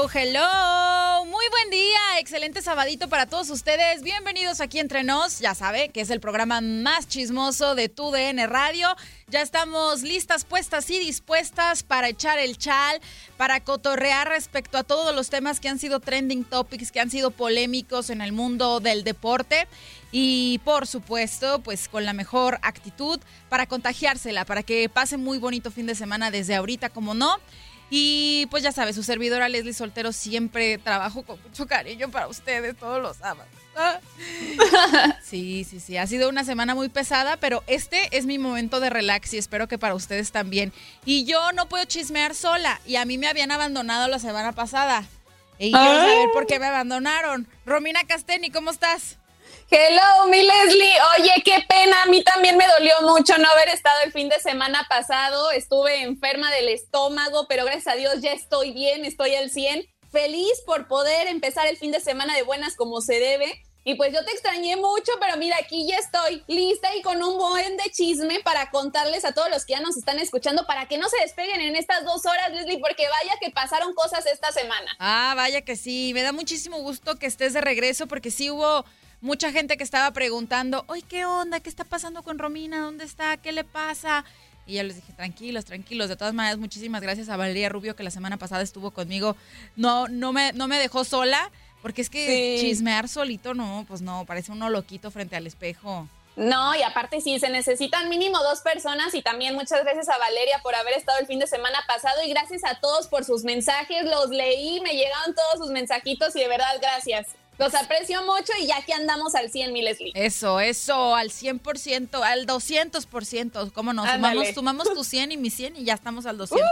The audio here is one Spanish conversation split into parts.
Hello, hello. Muy buen día. Excelente sabadito para todos ustedes. Bienvenidos aquí entre nos. Ya sabe que es el programa más chismoso de tu DN Radio. Ya estamos listas, puestas y dispuestas para echar el chal, para cotorrear respecto a todos los temas que han sido trending topics, que han sido polémicos en el mundo del deporte. Y por supuesto, pues con la mejor actitud para contagiársela, para que pase muy bonito fin de semana desde ahorita, como no. Y pues ya sabes, su servidora Leslie Soltero siempre trabajo con mucho cariño para ustedes todos los sábados. Sí, sí, sí. Ha sido una semana muy pesada, pero este es mi momento de relax y espero que para ustedes también. Y yo no puedo chismear sola y a mí me habían abandonado la semana pasada. Y quiero saber por qué me abandonaron. Romina Casteni, ¿cómo estás? Hello, mi Leslie. Oye, qué pena. A mí también me dolió mucho no haber estado el fin de semana pasado. Estuve enferma del estómago, pero gracias a Dios ya estoy bien, estoy al 100. Feliz por poder empezar el fin de semana de buenas como se debe. Y pues yo te extrañé mucho, pero mira, aquí ya estoy lista y con un buen de chisme para contarles a todos los que ya nos están escuchando para que no se despeguen en estas dos horas, Leslie, porque vaya que pasaron cosas esta semana. Ah, vaya que sí. Me da muchísimo gusto que estés de regreso porque sí hubo mucha gente que estaba preguntando, oye, ¿qué onda? ¿Qué está pasando con Romina? ¿Dónde está? ¿Qué le pasa? Y yo les dije, tranquilos, tranquilos. De todas maneras, muchísimas gracias a Valeria Rubio que la semana pasada estuvo conmigo. No, no me, no me dejó sola, porque es que Sí. chismear solito, no, pues no, parece uno loquito frente al espejo. No, y aparte sí, se necesitan mínimo dos personas y también muchas gracias a Valeria por haber estado el fin de semana pasado y gracias a todos por sus mensajes, los leí, me llegaron todos sus mensajitos y de verdad gracias. Los aprecio mucho y ya aquí andamos al 100, mi Leslie. Eso, eso, al 100%, al 200%. ¿Cómo no? Sumamos, sumamos tu 100 y mi 100 y ya estamos al 200.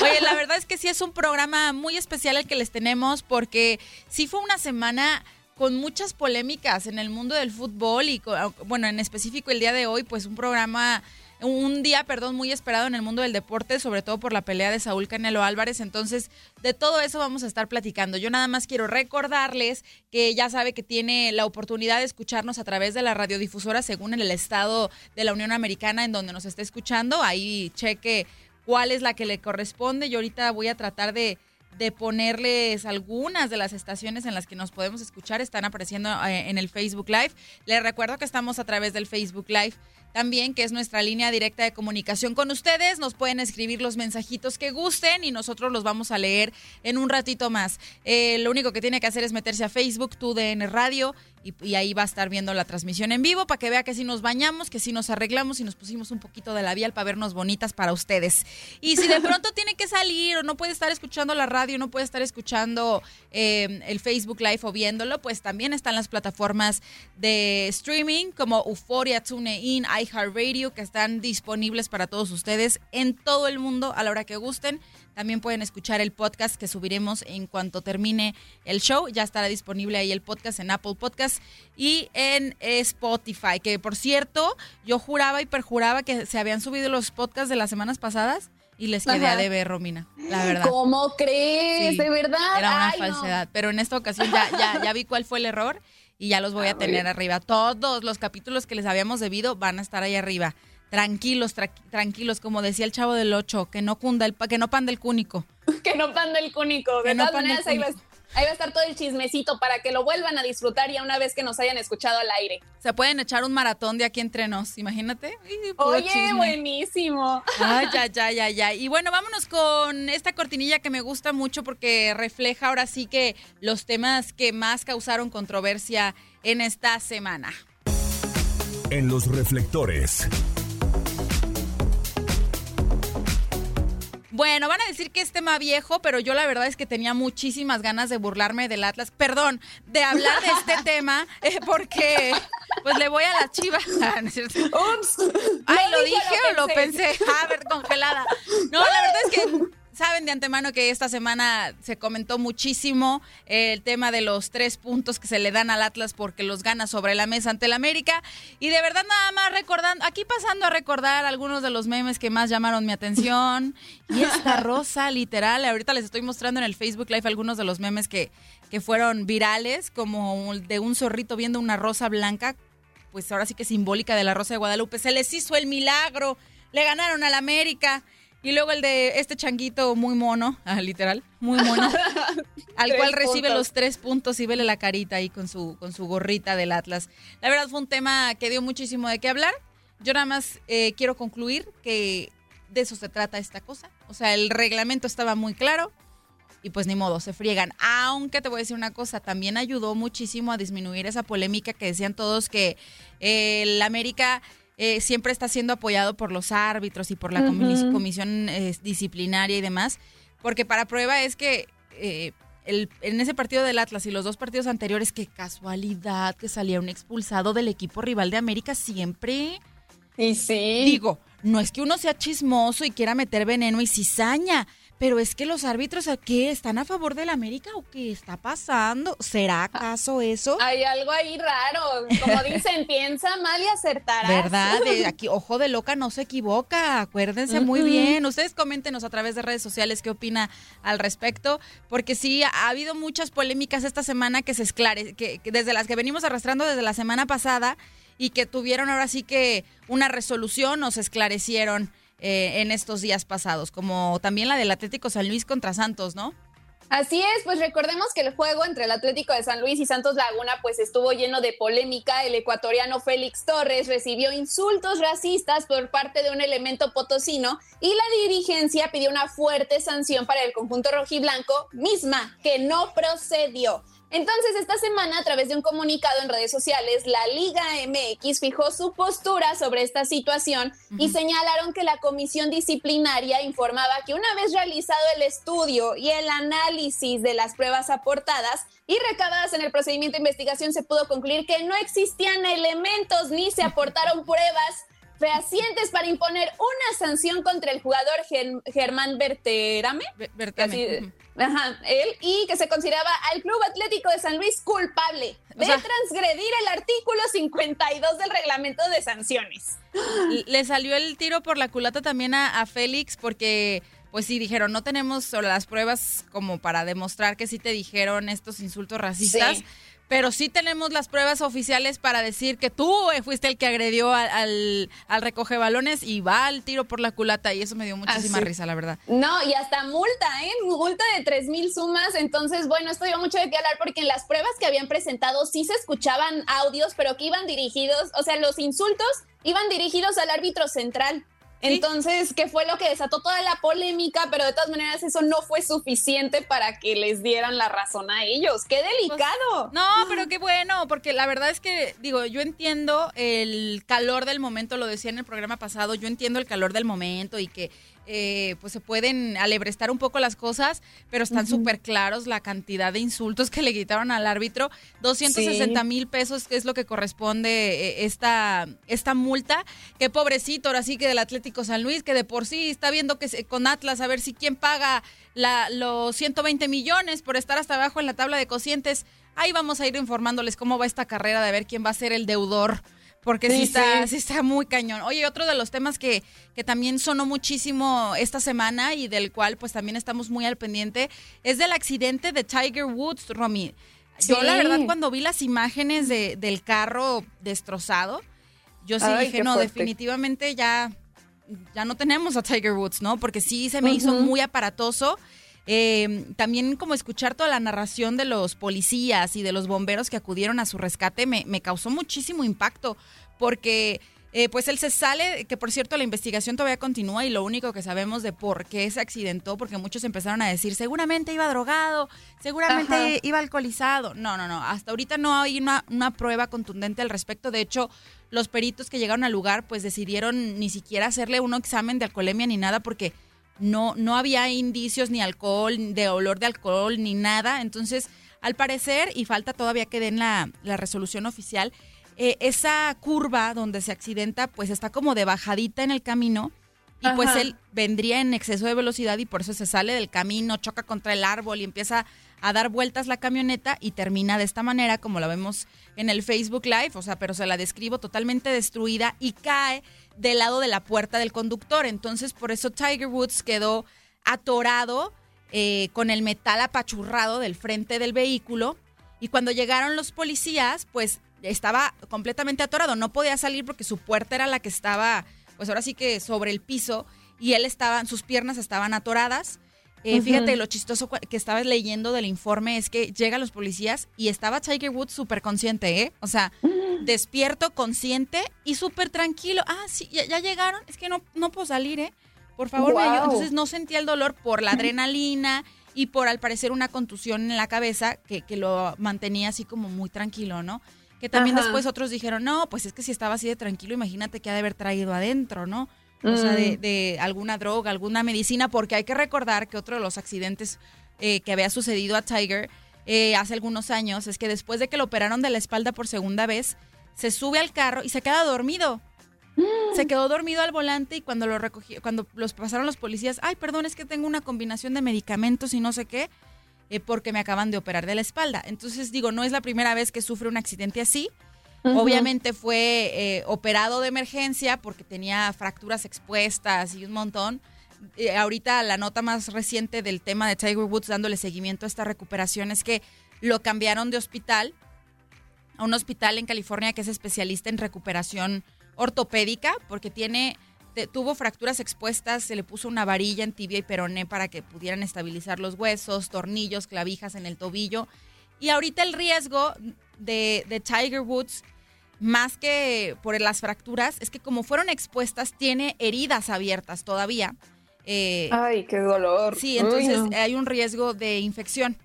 Oye, la verdad es que sí es un programa muy especial el que les tenemos porque sí fue una semana con muchas polémicas en el mundo del fútbol y, co- bueno, en específico el día de hoy, pues un programa un día, perdón, muy esperado en el mundo del deporte, sobre todo por la pelea de Saúl Canelo Álvarez. Entonces, de todo eso vamos a estar platicando. Yo nada más quiero recordarles que ya sabe que tiene la oportunidad de escucharnos a través de la radiodifusora según el estado de la Unión Americana en donde nos esté escuchando. Ahí cheque cuál es la que le corresponde. Yo ahorita voy a tratar de de ponerles algunas de las estaciones en las que nos podemos escuchar. Están apareciendo eh, en el Facebook Live. Les recuerdo que estamos a través del Facebook Live también, que es nuestra línea directa de comunicación con ustedes. Nos pueden escribir los mensajitos que gusten y nosotros los vamos a leer en un ratito más. Eh, lo único que tiene que hacer es meterse a Facebook, TUDN Radio, y, y ahí va a estar viendo la transmisión en vivo para que vea que si nos bañamos, que si nos arreglamos y nos pusimos un poquito de labial para vernos bonitas para ustedes. Y si de pronto tiene que salir o no puede estar escuchando la radio, no puede estar escuchando eh, el Facebook Live o viéndolo, pues también están las plataformas de streaming como Euphoria, TuneIn, iHeartRadio, que están disponibles para todos ustedes en todo el mundo a la hora que gusten. También pueden escuchar el podcast que subiremos en cuanto termine el show. Ya estará disponible ahí el podcast en Apple Podcast y en Spotify. Que por cierto, yo juraba y perjuraba que se habían subido los podcasts de las semanas pasadas y les quedé Ajá. a deber, Romina. La verdad. ¿Cómo crees? Sí, ¿De verdad? Era una Ay, no. falsedad. Pero en esta ocasión ya, ya, ya vi cuál fue el error y ya los voy a tener arriba. Todos los capítulos que les habíamos debido van a estar ahí arriba. tranquilos, tra- tranquilos, como decía el chavo del 8, que no cunda el pa- que no panda el cúnico. que no panda el cúnico. De Que no todas maneras, ahí va, cúnico. Ahí va a estar todo el chismecito para que lo vuelvan a disfrutar ya una vez que nos hayan escuchado al aire. Se pueden echar un maratón de aquí entre nos, imagínate. Oye, chisme. buenísimo. Ay, ya, ya, ya, ya. Y bueno, vámonos con esta cortinilla que me gusta mucho porque refleja ahora sí que los temas que más causaron controversia en esta semana. En los reflectores. Bueno, van a decir que es tema viejo, pero yo la verdad es que tenía muchísimas ganas de burlarme del Atlas. Perdón, de hablar de este tema, eh, porque pues le voy a las chivas. Ah, ¿no es cierto? Ups. Ay, ¿lo dije, dije o lo pensé? A ver, congelada. No, la verdad es que saben de antemano que esta semana se comentó muchísimo el tema de los tres puntos que se le dan al Atlas porque los gana sobre la mesa ante el América. Y de verdad nada más recordando, aquí pasando a recordar algunos de los memes que más llamaron mi atención. Y esta rosa, literal, ahorita les estoy mostrando en el Facebook Live algunos de los memes que, que fueron virales, como el de un zorrito viendo una rosa blanca pues ahora sí que simbólica de la Rosa de Guadalupe. Se les hizo el milagro, le ganaron al América. Y luego el de este changuito muy mono, ah, literal, muy mono, al cual recibe puntos. los tres puntos y vele la carita ahí con su, con su gorrita del Atlas. La verdad fue un tema que dio muchísimo de qué hablar. Yo nada más eh, quiero concluir que de eso se trata esta cosa. O sea, el reglamento estaba muy claro y pues ni modo, se friegan. Aunque te voy a decir una cosa, también ayudó muchísimo a disminuir esa polémica que decían todos que eh, el América eh, siempre está siendo apoyado por los árbitros y por la comisión eh, disciplinaria y demás. Porque para prueba es que eh, el- en ese partido del Atlas y los dos partidos anteriores, qué casualidad que salía un expulsado del equipo rival de América siempre. Y sí. Digo, no es que uno sea chismoso y quiera meter veneno y cizaña, pero es que los árbitros, ¿qué? ¿Están a favor del América o qué está pasando? ¿Será acaso eso? Hay algo ahí raro. Como dicen, piensa mal y acertarás. ¿Verdad? De aquí, ojo de loca no se equivoca. Acuérdense muy bien. Ustedes coméntenos a través de redes sociales qué opina al respecto, porque sí ha habido muchas polémicas esta semana que se esclare, que, que desde las que venimos arrastrando desde la semana pasada y que tuvieron ahora sí que una resolución o se esclarecieron eh, en estos días pasados, como también la del Atlético San Luis contra Santos, ¿no? Así es, pues recordemos que el juego entre el Atlético de San Luis y Santos Laguna pues estuvo lleno de polémica. El ecuatoriano Félix Torres recibió insultos racistas por parte de un elemento potosino y la dirigencia pidió una fuerte sanción para el conjunto rojiblanco, misma que no procedió. Entonces, esta semana, a través de un comunicado en redes sociales, la Liga MX fijó su postura sobre esta situación y señalaron que la comisión disciplinaria informaba que una vez realizado el estudio y el análisis de las pruebas aportadas y recabadas en el procedimiento de investigación, se pudo concluir que no existían elementos ni se aportaron pruebas fehacientes para imponer una sanción contra el jugador Ger- Germán Berterame. Bertame. Así. Ajá, él, y que se consideraba al Club Atlético de San Luis culpable de O sea- transgredir el artículo 52 del reglamento de sanciones. le salió el tiro por la culata también a, a Félix porque pues sí dijeron no tenemos las pruebas como para demostrar que sí te dijeron estos insultos racistas Sí. Pero sí tenemos las pruebas oficiales para decir que tú eh, fuiste el que agredió al, al, al recoge balones y va al tiro por la culata y eso me dio muchísima Así. risa la verdad No, y hasta multa, ¿eh? Multa de 3 mil sumas. Entonces, bueno, esto dio mucho de qué hablar porque en las pruebas que habían presentado sí se escuchaban audios, pero que iban dirigidos, o sea, los insultos iban dirigidos al árbitro central. Entonces, ¿qué fue lo que desató toda la polémica? Pero de todas maneras, eso no fue suficiente para que les dieran la razón a ellos. ¡Qué delicado! No, pero qué bueno, porque la verdad es que, digo, yo entiendo el calor del momento, lo decía en el programa pasado, yo entiendo el calor del momento y que eh, pues se pueden alebrestar un poco las cosas, pero están súper claros la cantidad de insultos que le quitaron al árbitro. 260 mil pesos que es lo que corresponde eh, esta, esta multa. Qué pobrecito, ahora sí que del Atlético San Luis, que de por sí está viendo que se- con Atlas a ver si quién paga la, los 120 millones por estar hasta abajo en la tabla de cocientes. Ahí vamos a ir informándoles cómo va esta carrera de ver quién va a ser el deudor. Porque sí, Sí, está, sí. sí está muy cañón. Oye, otro de los temas que, que también sonó muchísimo esta semana y del cual pues también estamos muy al pendiente es del accidente de Tiger Woods, Romy. Yo la verdad cuando vi las imágenes de- del carro destrozado, yo sí Ay, dije, no, fuerte. definitivamente ya, ya no tenemos a Tiger Woods, ¿no? Porque sí se me hizo muy aparatoso. Eh, también como escuchar toda la narración de los policías y de los bomberos que acudieron a su rescate me, me causó muchísimo impacto porque eh, pues él se sale, que por cierto la investigación todavía continúa y lo único que sabemos de por qué se accidentó, porque muchos empezaron a decir seguramente iba drogado, seguramente Ajá. iba alcoholizado. No, no, no, hasta ahorita no hay una, una prueba contundente al respecto. De hecho, los peritos que llegaron al lugar pues decidieron ni siquiera hacerle un examen de alcoholemia ni nada porque no, no había indicios ni alcohol, de olor de alcohol, ni nada. Entonces, al parecer, y falta todavía que den la, la resolución oficial, eh, esa curva donde se accidenta, pues está como de bajadita en el camino. Y pues él vendría en exceso de velocidad y por eso se sale del camino, choca contra el árbol y empieza a dar vueltas la camioneta y termina de esta manera, como la vemos en el Facebook Live, o sea, pero se la describo totalmente destruida y cae del lado de la puerta del conductor. Entonces, por eso Tiger Woods quedó atorado eh, con el metal apachurrado del frente del vehículo. Y cuando llegaron los policías, pues estaba completamente atorado. No podía salir porque su puerta era la que estaba, pues ahora sí que sobre el piso. Y él estaba, sus piernas estaban atoradas. Eh. Fíjate, lo chistoso que estabas leyendo del informe es que llegan los policías y estaba Tiger Woods súper consciente, ¿eh? O sea, despierto, consciente y súper tranquilo. Ah, sí, ya, ya llegaron. Es que no, no puedo salir, ¿eh? Por favor, me ayuda. Entonces no sentía el dolor por la adrenalina y por al parecer una contusión en la cabeza que, que lo mantenía así como muy tranquilo, ¿no? Que también Ajá. después otros dijeron, no, pues es que si estaba así de tranquilo, imagínate que ha de haber traído adentro, ¿no? O sea, de, Mm. de alguna droga, alguna medicina, porque hay que recordar que otro de los accidentes eh, que había sucedido a Tiger eh, hace algunos años es que después de que lo operaron de la espalda por segunda vez, se sube al carro y se queda dormido. Se quedó dormido al volante y cuando lo recogí, cuando los pasaron los policías, ay, perdón, es que tengo una combinación de medicamentos y no sé qué, eh, porque me acaban de operar de la espalda. Entonces digo, no es la primera vez que sufre un accidente así. Ujú. Obviamente fue eh, operado de emergencia porque tenía fracturas expuestas y un montón. Eh, ahorita la nota más reciente del tema de Tiger Woods dándole seguimiento a esta recuperación es que lo cambiaron de hospital a un hospital en California que es especialista en recuperación ortopédica porque tiene te- tuvo fracturas expuestas, se le puso una varilla en tibia y peroné para que pudieran estabilizar los huesos, tornillos, clavijas en el tobillo. Y ahorita el riesgo de, de Tiger Woods, más que por las fracturas, es que como fueron expuestas, tiene heridas abiertas todavía. Eh, Ay, qué dolor. Sí, Uy, entonces no. hay un riesgo de infección.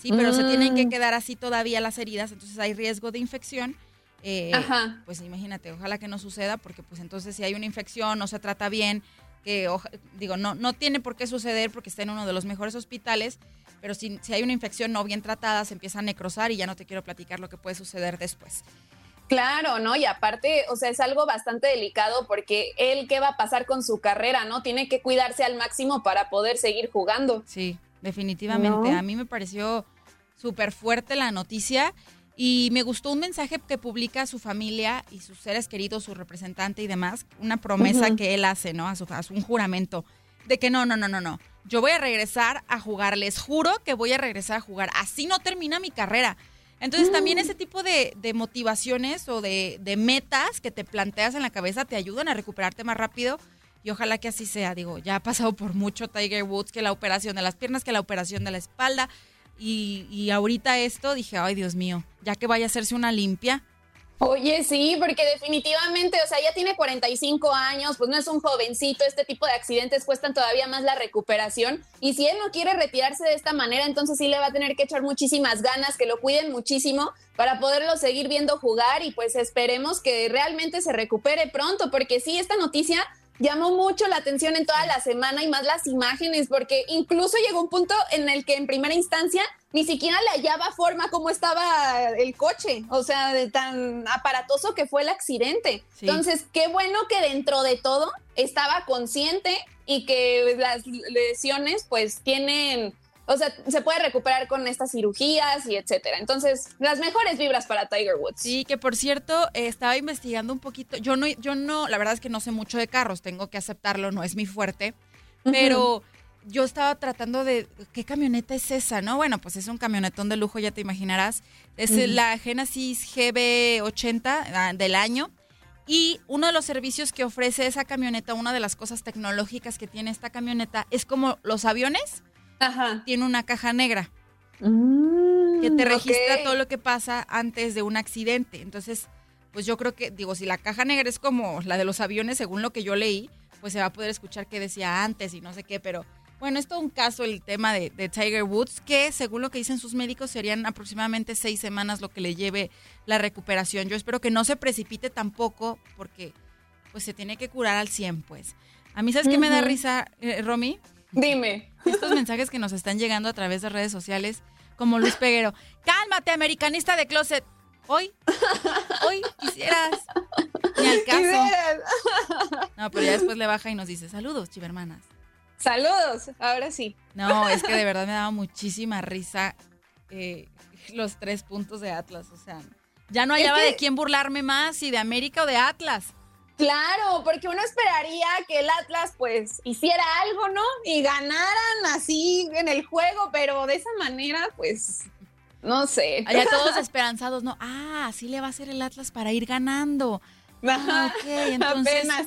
Sí, pero se tienen que Mm. quedar así todavía las heridas, entonces hay riesgo de infección. Eh, Ajá. Pues imagínate, ojalá que no suceda, porque pues entonces si hay una infección, no se trata bien, que oja- digo, no, no tiene por qué suceder porque está en uno de los mejores hospitales, pero si, si hay una infección no bien tratada, se empieza a necrosar y ya no te quiero platicar lo que puede suceder después. Claro, ¿no? Y aparte, o sea, es algo bastante delicado porque él, ¿qué va a pasar con su carrera, no? Tiene que cuidarse al máximo para poder seguir jugando. Sí, definitivamente. ¿No? A mí me pareció súper fuerte la noticia y me gustó un mensaje que publica su familia y sus seres queridos, su representante y demás, una promesa que él hace, ¿no? A su, a su- un juramento de que no, no, no, no, no. Yo voy a regresar a jugar, les juro que voy a regresar a jugar. Así no termina mi carrera. Entonces también ese tipo de, de motivaciones o de, de metas que te planteas en la cabeza te ayudan a recuperarte más rápido y ojalá que así sea. Digo, ya ha pasado por mucho Tiger Woods, que la operación de las piernas, que la operación de la espalda. Y, y ahorita esto dije, ay Dios mío, ya que vaya a hacerse una limpia. Oye, sí, porque definitivamente, o sea, ya tiene 45 años, pues no es un jovencito, este tipo de accidentes cuestan todavía más la recuperación y si él no quiere retirarse de esta manera, entonces sí le va a tener que echar muchísimas ganas, que lo cuiden muchísimo para poderlo seguir viendo jugar y pues esperemos que realmente se recupere pronto, porque sí, esta noticia llamó mucho la atención en toda la semana y más las imágenes, porque incluso llegó un punto en el que en primera instancia ni siquiera le hallaba forma cómo estaba el coche, o sea, de tan aparatoso que fue el accidente. Sí. Entonces, qué bueno que dentro de todo estaba consciente y que las lesiones pues tienen, o sea, se puede recuperar con estas cirugías y etcétera. Entonces, las mejores vibras para Tiger Woods. Sí, que por cierto, eh, estaba investigando un poquito. Yo no, yo no, la verdad es que no sé mucho de carros, tengo que aceptarlo, no es mi fuerte. Pero yo estaba tratando de, ¿qué camioneta es esa? No, bueno, pues es un camionetón de lujo, ya te imaginarás. Es Ujú. la Genesis GB80 ah, del año. Y uno de los servicios que ofrece esa camioneta, una de las cosas tecnológicas que tiene esta camioneta, es como los aviones, Ajá. tiene una caja negra Mm, que te registra todo lo que pasa antes de un accidente. Entonces, pues yo creo que, digo, si la caja negra es como la de los aviones, según lo que yo leí, pues se va a poder escuchar qué decía antes y no sé qué, pero bueno, es todo un caso el tema de, de Tiger Woods, que según lo que dicen sus médicos serían aproximadamente seis semanas lo que le lleve la recuperación. Yo espero que no se precipite tampoco, porque pues se tiene que curar al 100, pues. A mí, ¿sabes qué me da risa, eh, Romy? Dime. estos mensajes que nos están llegando a través de redes sociales, como Luis Peguero. Cálmate, americanista de closet. Hoy, hoy quisieras. Ni al caso. No, pero ya después le baja y nos dice, saludos, chivermanas. Saludos, ahora sí. No, es que de verdad me daba muchísima risa eh, los tres puntos de Atlas. O sea, ya no hallaba que- de quién burlarme más, si de América o de Atlas. Claro, porque uno esperaría que el Atlas pues hiciera algo, ¿no? Y ganaran así en el juego, pero de esa manera pues no sé. Allá todos esperanzados, ¿no? Ah, así le va a hacer el Atlas para ir ganando. Ah, ok, entonces Apenas.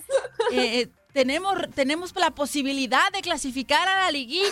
eh, eh, tenemos, tenemos la posibilidad de clasificar a la liguilla.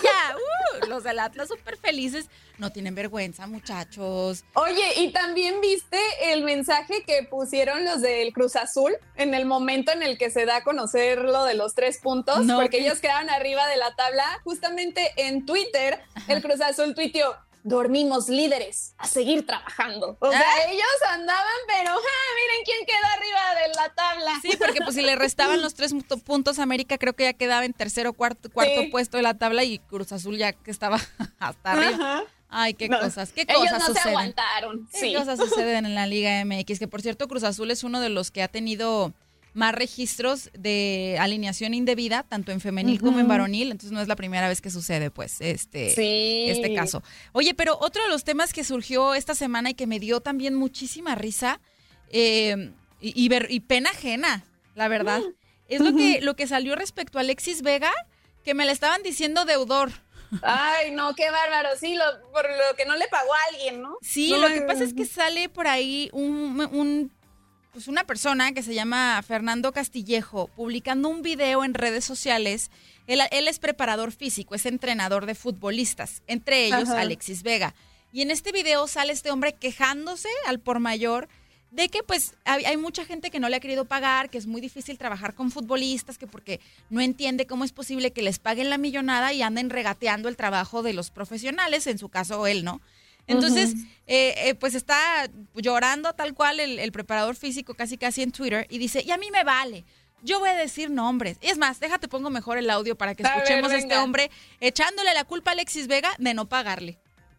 Uh, los del Atlas súper felices. No tienen vergüenza, muchachos. Oye, y también viste el mensaje que pusieron los del Cruz Azul en el momento en el que se da a conocer lo de los tres puntos, No, porque ellos quedaron arriba de la tabla. Justamente en Twitter, el Cruz Azul tuiteó. Dormimos líderes, a seguir trabajando. O sea, ¿Ah? ellos andaban, pero ¡ja! miren quién quedó arriba de la tabla. Sí, porque pues si le restaban los tres pu- puntos a América, creo que ya quedaba en tercero, cuarto, cuarto Sí. puesto de la tabla y Cruz Azul ya que estaba hasta arriba. Ajá. Ay, qué No, cosas, qué Ellos cosas no se aguantaron. ¿Qué Sí. cosas suceden en la Liga MX? Que por cierto, Cruz Azul es uno de los que ha tenido más registros de alineación indebida, tanto en femenil como en varonil. Entonces no es la primera vez que sucede, pues, este, Sí. este caso. Oye, pero otro de los temas que surgió esta semana y que me dio también muchísima risa eh, y, y ver- y pena ajena, la verdad, es lo que, lo que salió respecto a Alexis Vega, que me le estaban diciendo deudor. Ay, no, qué bárbaro. Sí, lo, por lo que no le pagó a alguien, ¿no? Sí, No lo que pasa es que sale por ahí un, un- pues una persona que se llama Fernando Castillejo publicando un video en redes sociales. Él, él es preparador físico, es entrenador de futbolistas, entre ellos Ajá. Alexis Vega. Y en este video sale este hombre quejándose al por mayor de que pues hay, hay mucha gente que no le ha querido pagar, que es muy difícil trabajar con futbolistas, que porque no entiende cómo es posible que les paguen la millonada y anden regateando el trabajo de los profesionales, en su caso él, ¿no? Entonces, eh, eh, pues está llorando tal cual el, el preparador físico casi casi en Twitter y dice, y a mí me vale. Yo voy a decir nombres. Es más, déjate pongo mejor el audio para que A ver, escuchemos a este hombre echándole la culpa a Alexis Vega de no pagarle.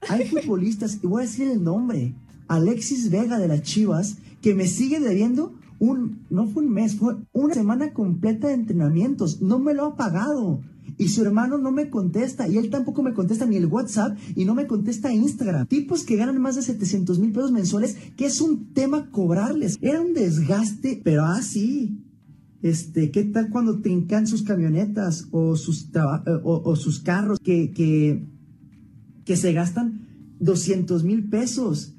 Hay futbolistas, y voy a decir el nombre, Alexis Vega de las Chivas, que me sigue debiendo un, no fue un mes, fue una semana completa de entrenamientos. No me lo ha pagado. Y su hermano no me contesta, y él tampoco me contesta ni el WhatsApp, y no me contesta Instagram. Tipos que ganan más de 700 mil pesos mensuales, que es un tema cobrarles. Era un desgaste, pero así. Este, ¿qué tal cuando trincan sus camionetas o sus, eh, o, o sus carros que, que, que se gastan 200 mil pesos,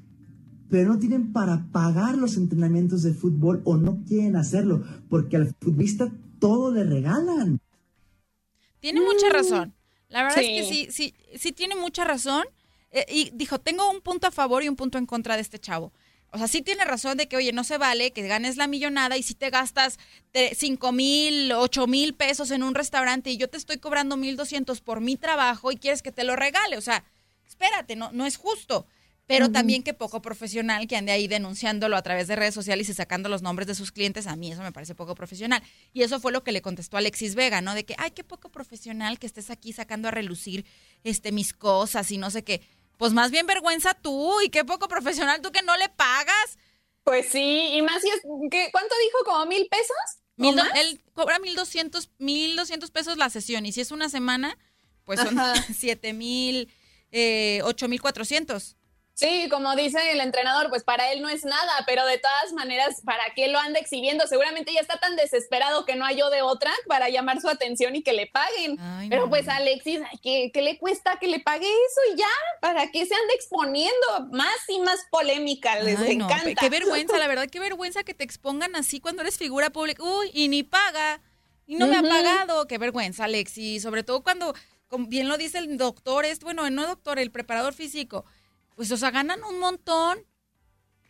pero no tienen para pagar los entrenamientos de fútbol o no quieren hacerlo, porque al futbolista todo le regalan. Tiene mucha razón. La verdad es que Sí. sí, sí, tiene mucha razón. Eh, y dijo, tengo un punto a favor y un punto en contra de este chavo. O sea, sí tiene razón de que, oye, no se vale que ganes la millonada y si te gastas te- cinco mil, ocho mil pesos en un restaurante y yo te estoy cobrando mil doscientos por mi trabajo y quieres que te lo regale. O sea, espérate, no, no es justo. Pero también que poco profesional que ande ahí denunciándolo a través de redes sociales y sacando los nombres de sus clientes, a mí eso me parece poco profesional. Y eso fue lo que le contestó Alexis Vega, ¿no? De que, ay, qué poco profesional que estés aquí sacando a relucir este, mis cosas y no sé qué. Pues más bien vergüenza tú y qué poco profesional tú que no le pagas. Pues sí, y más si es, ¿qué, ¿cuánto dijo? ¿Como mil pesos? ¿O Mil do- él cobra mil doscientos, mil doscientos pesos la sesión y si es una semana, pues son Ajá. siete mil, eh, ocho mil cuatrocientos. Sí, como dice el entrenador, pues para él no es nada, pero de todas maneras, ¿para qué lo anda exhibiendo? Seguramente ya está tan desesperado que no halló de otra para llamar su atención y que le paguen. Ay, pero no. pues Alexis, ¿qué, qué le cuesta que le pague eso y ya? ¿Para qué se anda exponiendo? Más y más polémica, les Ay, no, encanta. Qué vergüenza, la verdad, qué vergüenza que te expongan así cuando eres figura pública. Uy, y ni paga. Y no me ha pagado. Qué vergüenza, Alexis. Sobre todo cuando, como bien lo dice el doctor, es, bueno, no doctor, el preparador físico. Pues, o sea, ganan un montón.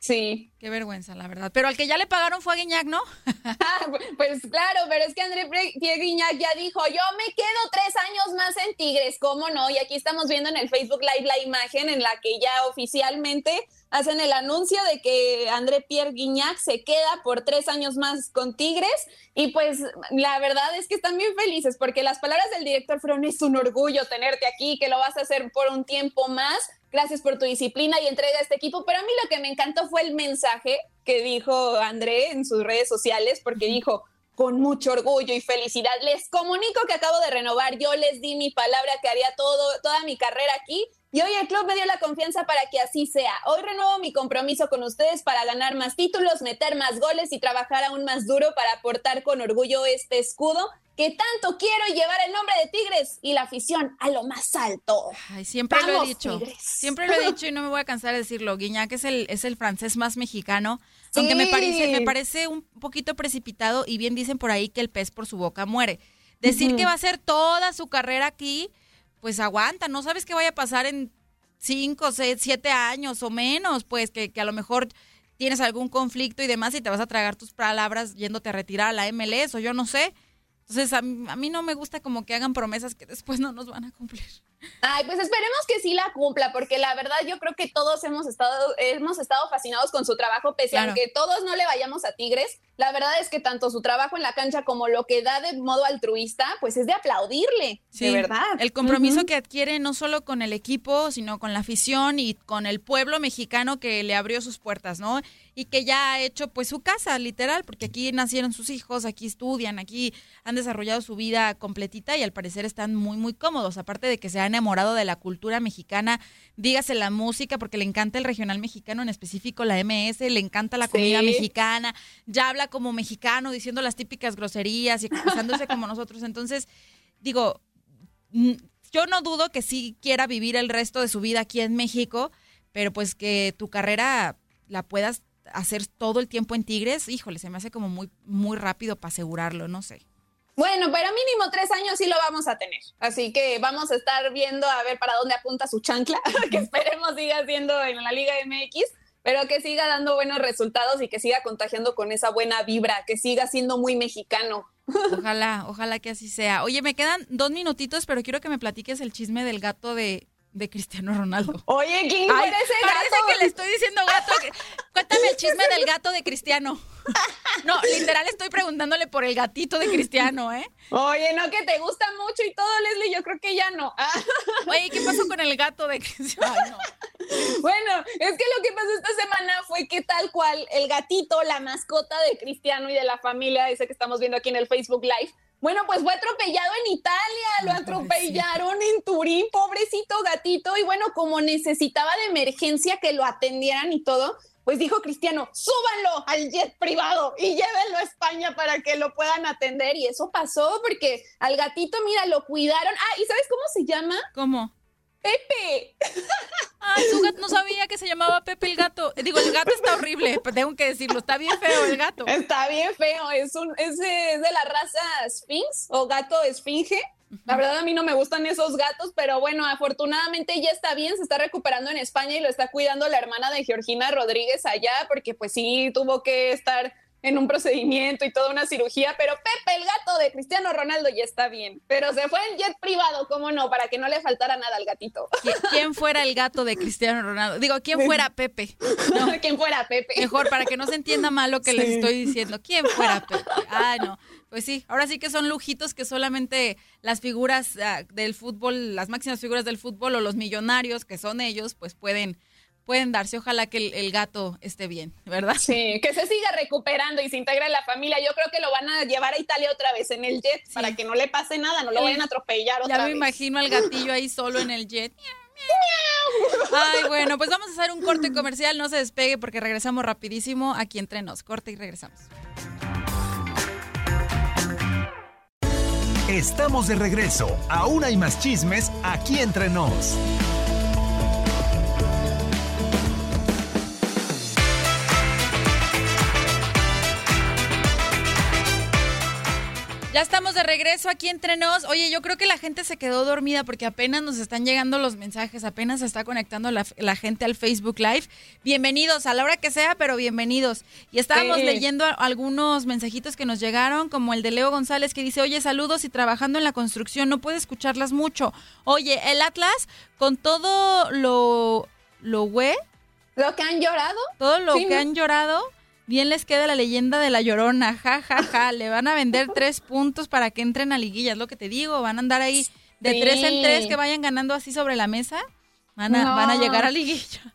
Sí. Qué vergüenza, la verdad. Pero al que ya le pagaron fue a Guiñac, ¿no? Ah, pues claro, pero es que André Pierre Guignac ya dijo, yo me quedo tres años más en Tigres, ¿cómo no? Y aquí estamos viendo en el Facebook Live la imagen en la que ya oficialmente hacen el anuncio de que André Pierre Guignac se queda por tres años más con Tigres y pues la verdad es que están bien felices porque las palabras del director fueron, es un orgullo tenerte aquí, que lo vas a hacer por un tiempo más, gracias por tu disciplina y entrega a este equipo, pero a mí lo que me encantó fue el mensaje que dijo André en sus redes sociales, porque dijo, con mucho orgullo y felicidad, les comunico que acabo de renovar, yo les di mi palabra que haría todo, toda mi carrera aquí. Y hoy el club me dio la confianza para que así sea. Hoy renuevo mi compromiso con ustedes para ganar más títulos, meter más goles y trabajar aún más duro para aportar con orgullo este escudo que tanto quiero llevar el nombre de Tigres y la afición a lo más alto. Ay, siempre lo he dicho. Tigres. Siempre lo he dicho y no me voy a cansar de decirlo. Guiñac es el, es el francés más mexicano. Aunque me parece, me parece un poquito precipitado y bien dicen por ahí que el pez por su boca muere. Decir que va a ser toda su carrera aquí, pues aguanta. No sabes qué vaya a pasar en cinco, seis, siete años o menos, pues que, que a lo mejor tienes algún conflicto y demás y te vas a tragar tus palabras yéndote a retirar a la MLS o yo no sé. Entonces a, mí- a mí no me gusta como que hagan promesas que después no nos van a cumplir. Ay, pues esperemos que sí la cumpla, porque la verdad yo creo que todos hemos estado, hemos estado fascinados con su trabajo, pese Claro. a que todos no le vayamos a Tigres. La verdad es que tanto su trabajo en la cancha como lo que da de modo altruista, pues es de aplaudirle, de verdad. El compromiso que adquiere no solo con el equipo, sino con la afición y con el pueblo mexicano que le abrió sus puertas, ¿no? Y que ya ha hecho pues su casa, literal, porque aquí nacieron sus hijos, aquí estudian, aquí han desarrollado su vida completita y al parecer están muy, muy cómodos. Aparte de que se ha enamorado de la cultura mexicana, dígase la música, porque le encanta el regional mexicano, en específico la MS, le encanta la comida Sí. mexicana, ya habla como mexicano, diciendo las típicas groserías y expresándose como nosotros. Entonces, digo, yo no dudo que sí quiera vivir el resto de su vida aquí en México, pero pues que tu carrera la puedas hacer todo el tiempo en Tigres, híjole, se me hace como muy, muy rápido para asegurarlo, no sé. Bueno, pero mínimo tres años sí lo vamos a tener. Así que vamos a estar viendo a ver para dónde apunta su chancla, que esperemos siga siendo en la Liga MX, pero que siga dando buenos resultados y que siga contagiando con esa buena vibra, que siga siendo muy mexicano. Ojalá, ojalá que así sea. Oye, me quedan dos minutitos, pero quiero que me platiques el chisme del gato de, de Cristiano Ronaldo. Oye, ¿quién Ay, era ese parece gato? que le estoy diciendo gato. Cuéntame el chisme del gato de Cristiano. No, literal estoy preguntándole por el gatito de Cristiano, ¿eh? Oye, no, que te gusta mucho y todo, Leslie, yo creo que ya no. Ah, Oye, ¿qué pasó con el gato de Cristiano? Ay, no. bueno, es que lo que pasó esta semana fue que tal cual el gatito, la mascota de Cristiano y de la familia, ese que estamos viendo aquí en el Facebook Live, bueno, pues fue atropellado en Italia, lo atropellaron en Turín, pobrecito gatito, y bueno, como necesitaba de emergencia que lo atendieran y todo, pues dijo Cristiano, súbanlo al jet privado y llévenlo a España para que lo puedan atender. Y eso pasó porque al gatito, mira, lo cuidaron. Ah, ¿y sabes cómo se llama? ¿Cómo? Pepe. Ay, su gato no sabía que se llamaba Pepe el gato. Eh, Digo, el gato está horrible, tengo que decirlo, está bien feo el gato. Está bien feo, es, un, es, de, es de la raza Sphinx o gato esfinge. La verdad a mí no me gustan esos gatos, pero bueno, afortunadamente ya está bien, se está recuperando en España y lo está cuidando la hermana de Georgina Rodríguez allá, porque pues sí tuvo que estar en un procedimiento y toda una cirugía, pero Pepe, el gato de Cristiano Ronaldo, ya está bien. Pero se fue en jet privado, ¿cómo no? Para que no le faltara nada al gatito. ¿Qui- ¿Quién fuera el gato de Cristiano Ronaldo? Digo, ¿quién fuera Pepe? No, ¿Quién fuera Pepe? mejor, para que no se entienda mal lo que les estoy diciendo. ¿Quién fuera Pepe? Ah, no. Pues sí, ahora sí que son lujitos que solamente las figuras ah, del fútbol, las máximas figuras del fútbol o los millonarios que son ellos, pues pueden, pueden darse. Ojalá que el, el gato esté bien, ¿verdad? Sí, que se siga recuperando y se integre en la familia. Yo creo que lo van a llevar a Italia otra vez en el jet para que no le pase nada, no lo Sí. vayan a atropellar otra Ya me vez. imagino al gatillo ahí solo en el jet. Ay, bueno, pues vamos a hacer un corte comercial, no se despegue porque regresamos rapidísimo aquí entre nos. Corte y regresamos. Estamos de regreso. Aún hay más chismes aquí entre nos. Ya estamos de regreso aquí entre nos. Oye, yo creo que la gente se quedó dormida porque apenas nos están llegando los mensajes, apenas se está conectando la, la gente al Facebook Live. Bienvenidos, a la hora que sea, pero bienvenidos. Y estábamos Sí. leyendo algunos mensajitos que nos llegaron, como el de Leo González que dice, oye, saludos y trabajando en la construcción, no puedo escucharlas mucho. Oye, el Atlas, con todo lo, lo güey, ¿Lo que han llorado? todo lo Sí, que han llorado, bien les queda la leyenda de la llorona. Ja, ja, ja. Le van a vender tres puntos para que entren a liguilla. Es lo que te digo. Van a andar ahí de Sí. tres en tres que vayan ganando así sobre la mesa. Van a, No. van a llegar a liguilla.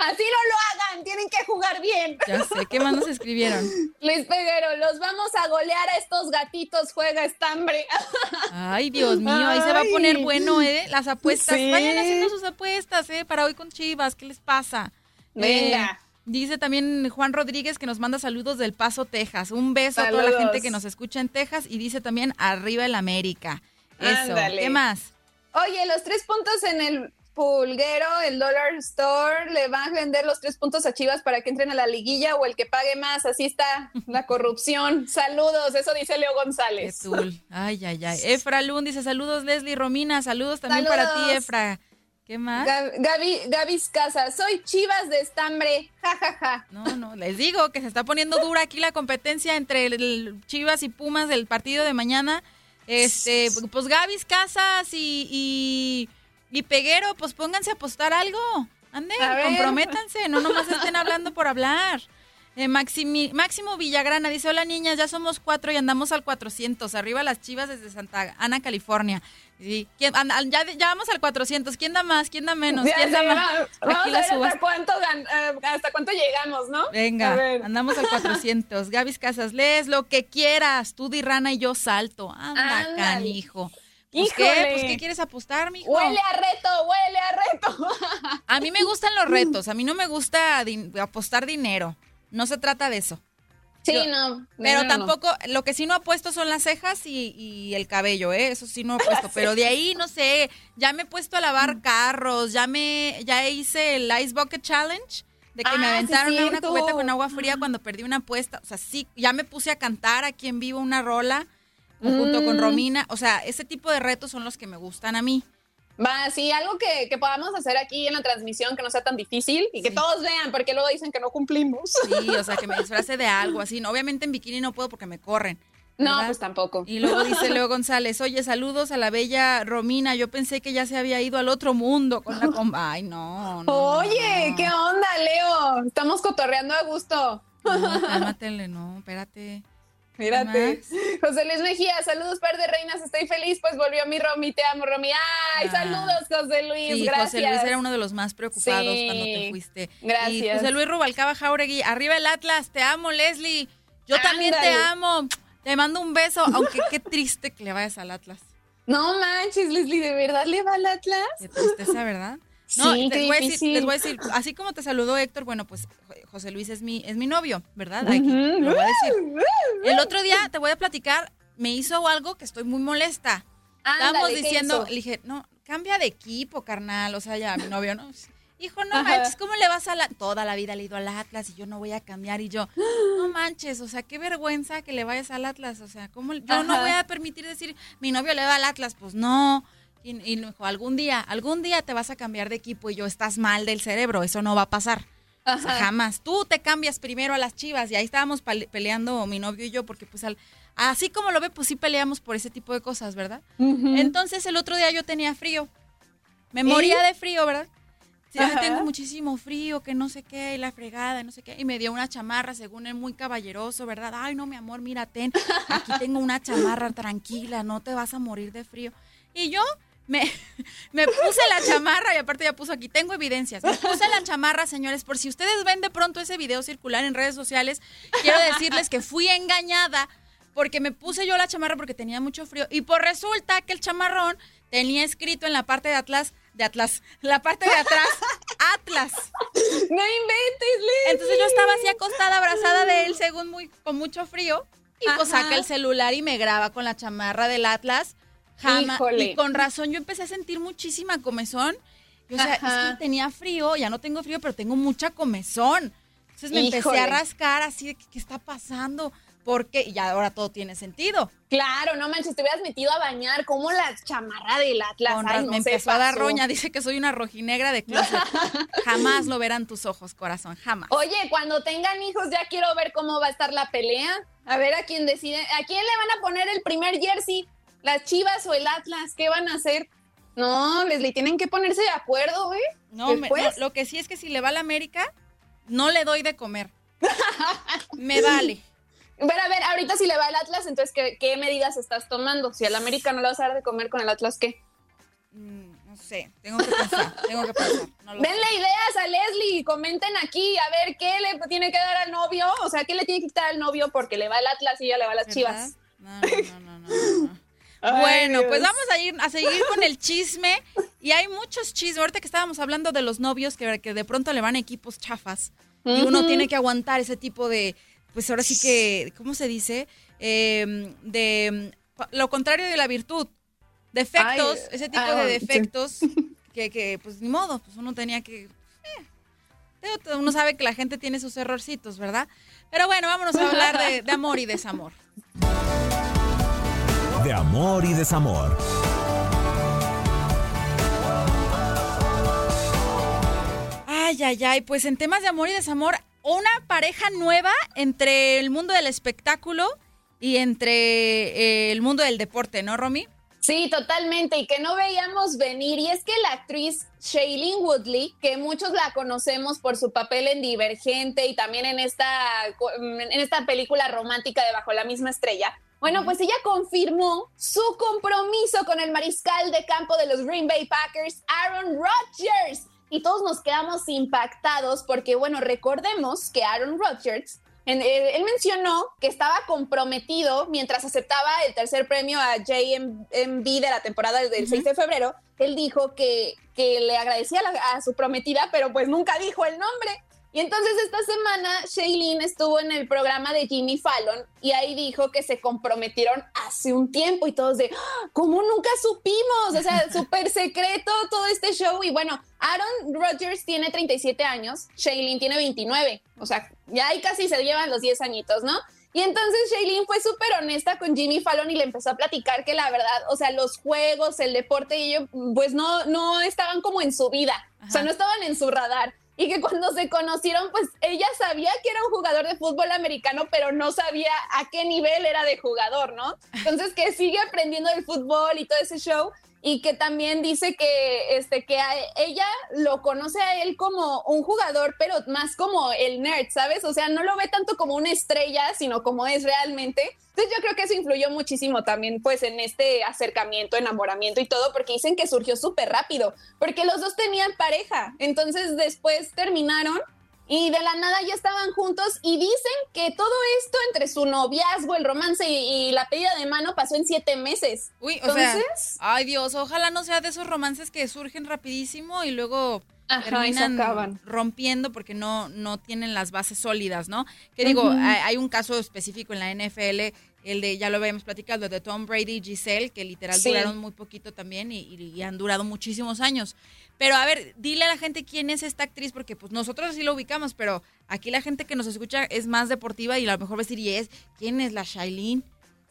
Así no lo hagan, tienen que jugar bien. Ya sé. ¿Qué más nos escribieron? Luis Peguero, los vamos a golear a estos gatitos, juega estambre. Ay, Dios mío. Ahí se va a poner Ay. bueno, ¿eh? Las apuestas. Sí. Vayan haciendo sus apuestas, ¿eh? Para hoy con Chivas. ¿Qué les pasa? Venga. Eh, Dice también Juan Rodríguez que nos manda saludos del Paso, Texas. Un beso a toda la gente que nos escucha en Texas y dice también arriba el América. Eso. Ándale. ¿Qué más? Oye, los tres puntos en el pulguero, el Dollar Store, le van a vender los tres puntos a Chivas para que entren a la liguilla o el que pague más. Así está la corrupción. Saludos, eso dice Leo González. Ay, ay, ay. Efra Lund dice saludos Leslie Romina. Saludos también para ti. Efra. ¿Qué más? Gab- Gaby, Gaby's Casa, soy Chivas de estambre, jajaja. No, no, les digo que se está poniendo dura aquí la competencia entre el- Chivas y Pumas del partido de mañana. Este, pues Gavis Casas y, y, y Peguero, pues pónganse a apostar algo. Anden, A ver. comprométanse, no nomás estén hablando por hablar. Eh, Maximi- Máximo Villagrana dice, hola niñas, ya somos cuatro y andamos al 400. Arriba las chivas desde Santa Ana, California. Sí, ¿quién- an- an- ya, ya vamos al 400. ¿Quién da más? ¿Quién da menos? ¿Quién da más? Vamos Aquí la hasta cuánto, eh, hasta cuánto llegamos, ¿no? Venga, andamos al 400. Gavis Casas, lees lo que quieras. Tú di rana y yo salto. Anda, Ándale. canijo. Pues qué, pues qué quieres apostar, mijo. Huele a reto, huele a reto. A mí me gustan los retos. A mí no me gusta din- apostar dinero. No se trata de eso. Sí, Yo- no. Pero no, no. tampoco, lo que sí no apuesto son las cejas y, y el cabello, ¿eh? Eso sí no apuesto. Pero de ahí, no sé, ya me he puesto a Mm. lavar carros, ya me, ya hice el Ice Bucket Challenge, de que me Ah, sí, aventaron a una cubeta con agua fría cuando perdí una apuesta. O sea, sí, ya me puse a cantar aquí en vivo una rola junto con Mm. Romina. O sea, ese tipo de retos son los que me gustan a mí. Va, sí, algo que, que podamos hacer aquí en la transmisión que no sea tan difícil y que Sí. todos vean, porque luego dicen que no cumplimos. Sí, o sea, que me disfrace de algo así. No, obviamente en bikini no puedo porque me corren. No, pues tampoco. Y luego dice Leo González, oye, saludos a la bella Romina, yo pensé que ya se había ido al otro mundo con la comba. Ay, no, no. Oye, no. ¿qué onda, Leo? Estamos cotorreando a gusto. No, cálmatele, no, espérate. Mírate. José Luis Mejía, saludos, par de reinas, estoy feliz, pues volvió mi Romy, te amo, Romy. Ay, Ah. saludos, José Luis, Sí, gracias. José Luis era uno de los más preocupados Sí, cuando te fuiste. Y gracias. José Luis Rubalcaba Jauregui, arriba el Atlas, te amo, Leslie. Yo también te amo. Te mando un beso, aunque qué triste que le vayas al Atlas. No manches, Leslie, ¿de verdad le va al Atlas? Qué tristeza, ¿verdad? No, Sí, les, voy a decir, difícil. les voy a decir, así como te saludó Héctor, bueno, pues José Luis es mi, es mi novio, ¿verdad? Aquí, lo voy a decir. El otro día te voy a platicar, me hizo algo que estoy muy molesta. Estábamos Ándale, ¿qué diciendo, le dije, no, cambia de equipo, carnal, o sea, ya mi novio, ¿no? Hijo, no Ajá. manches, ¿cómo le vas a la...? Toda la vida le he ido al Atlas y yo no voy a cambiar y yo, no manches, o sea, qué vergüenza que le vayas al Atlas, o sea, ¿cómo? Yo no voy a permitir decir, mi novio le va al Atlas, pues no. Y, y me dijo, algún día, algún día te vas a cambiar de equipo y yo, estás mal del cerebro, eso no va a pasar. O sea, jamás. Tú te cambias primero a las chivas y ahí estábamos peleando mi novio y yo porque pues al, así como lo ve, pues sí peleamos por ese tipo de cosas, ¿verdad? Entonces el otro día yo tenía frío. Me moría de frío, ¿verdad? Sí, yo tengo muchísimo frío, que no sé qué, y la fregada, no sé qué. Y me dio una chamarra, según él, muy caballeroso, ¿verdad? Ay, no, mi amor, mira, ten, aquí tengo una chamarra tranquila, no te vas a morir de frío. Y yo me, me puse la chamarra, y aparte ya puso aquí, tengo evidencias. Me puse la chamarra, señores, por si ustedes ven de pronto ese video circular en redes sociales, quiero decirles que fui engañada porque me puse yo la chamarra porque tenía mucho frío y por resulta que el chamarrón tenía escrito en la parte de Atlas, de Atlas, la parte de atrás, Atlas. No inventes, Leslie. Entonces yo estaba así acostada, abrazada de él, según muy, con mucho frío, y pues saca el celular y me graba con la chamarra del Atlas. Jamás. Híjole. Y con razón yo empecé a sentir muchísima comezón. O sea, Ajá. es que tenía frío, ya no tengo frío, pero tengo mucha comezón. Entonces me empecé a rascar así de que, qué está pasando. Porque ya ahora todo tiene sentido. Claro, no manches, te hubieras metido a bañar como la chamarra del Atlas. Con Ay, no me empezó a dar roña. Dice que soy una rojinegra de closet. Jamás lo verán tus ojos, corazón. Jamás. Oye, cuando tengan hijos ya quiero ver cómo va a estar la pelea. A ver a quién decide. ¿A quién le van a poner el primer jersey? ¿Las Chivas o el Atlas? ¿Qué van a hacer? No, Leslie, tienen que ponerse de acuerdo, ¿eh? No, lo que sí es que si le va a la América, no le doy de comer. Me vale. Pero a ver, ahorita si le va al Atlas, entonces, ¿qué, qué medidas estás tomando? Si al América no le vas a dar de comer con el Atlas, ¿qué? Mm, No sé, tengo que pensar, tengo que pensar. No sé. Denle ideas a Leslie, comenten aquí, a ver qué le tiene que dar al novio, o sea, qué le tiene que quitar al novio porque le va al Atlas y ella le va a las ¿Verdad? Chivas. No, no, no, no. Ay, Bueno, pues vamos a ir a seguir con el chisme. Y hay muchos chismes. Ahorita que estábamos hablando de los novios que, que de pronto le van a equipos chafas. Y uno tiene que aguantar ese tipo de, pues ahora sí que, ¿cómo se dice? Eh, de lo contrario de la virtud. Defectos, Ay, ese tipo ah, de sí. defectos que, que, pues ni modo, pues uno tenía que... eh, uno sabe que la gente tiene sus errorcitos, ¿verdad? Pero bueno, vámonos a hablar de, de amor y desamor. De amor y desamor. Ay, ay, ay, pues en temas de amor y desamor, una pareja nueva entre el mundo del espectáculo y entre eh, el mundo del deporte, ¿no, Romy? Sí, totalmente, y que no veíamos venir. Y es que la actriz Shailene Woodley, que muchos la conocemos por su papel en Divergente y también en esta, en esta película romántica de Bajo la misma estrella, bueno, pues ella confirmó su compromiso con el mariscal de campo de los Green Bay Packers, Aaron Rodgers. Y todos nos quedamos impactados porque, bueno, recordemos que Aaron Rodgers en- eh, él mencionó que estaba comprometido mientras aceptaba el tercer premio a JMB de la temporada del 6 de febrero. Él dijo que, que le agradecía a, la- a su prometida, pero pues nunca dijo el nombre. Y entonces esta semana Shailene estuvo en el programa de Jimmy Fallon y ahí dijo que se comprometieron hace un tiempo y todos de, "Ah, ¿cómo nunca supimos? O sea, súper secreto todo este show. Y bueno, Aaron Rodgers tiene 37 años, Shailene tiene 29. O sea, ya ahí casi se llevan los 10 añitos, ¿no? Y entonces Shailene fue súper honesta con Jimmy Fallon y le empezó a platicar que la verdad, o sea, los juegos, el deporte y ello, pues no, no estaban como en su vida, o sea, no estaban en su radar. Y que cuando se conocieron, pues ella sabía que era un jugador de fútbol americano, pero no sabía a qué nivel era de jugador, ¿no? Entonces que sigue aprendiendo del fútbol y todo ese show y que también dice que este que ella lo conoce a él como un jugador, pero más como el nerd, ¿sabes? O sea, no lo ve tanto como una estrella, sino como es realmente. Entonces yo creo que eso influyó muchísimo también pues en este acercamiento, enamoramiento y todo, porque dicen que surgió súper rápido, porque los dos tenían pareja, entonces después terminaron y de la nada ya estaban juntos y dicen que todo esto entre su noviazgo, el romance y, y la pedida de mano pasó en siete meses. Uy, o sea, Entonces- ay Dios, ojalá no sea de esos romances que surgen rapidísimo y luego Ajá, terminan acaban. rompiendo porque no, no tienen las bases sólidas, ¿no? Que digo, hay un caso específico en la NFL, el de, ya lo habíamos platicado, el de Tom Brady y Giselle, que literal Sí. duraron muy poquito también y, y- y han durado muchísimos años. Pero a ver, dile a la gente quién es esta actriz, porque pues nosotros sí lo ubicamos, pero aquí la gente que nos escucha es más deportiva y a lo mejor va a decir, y es, ¿quién es la Shailene?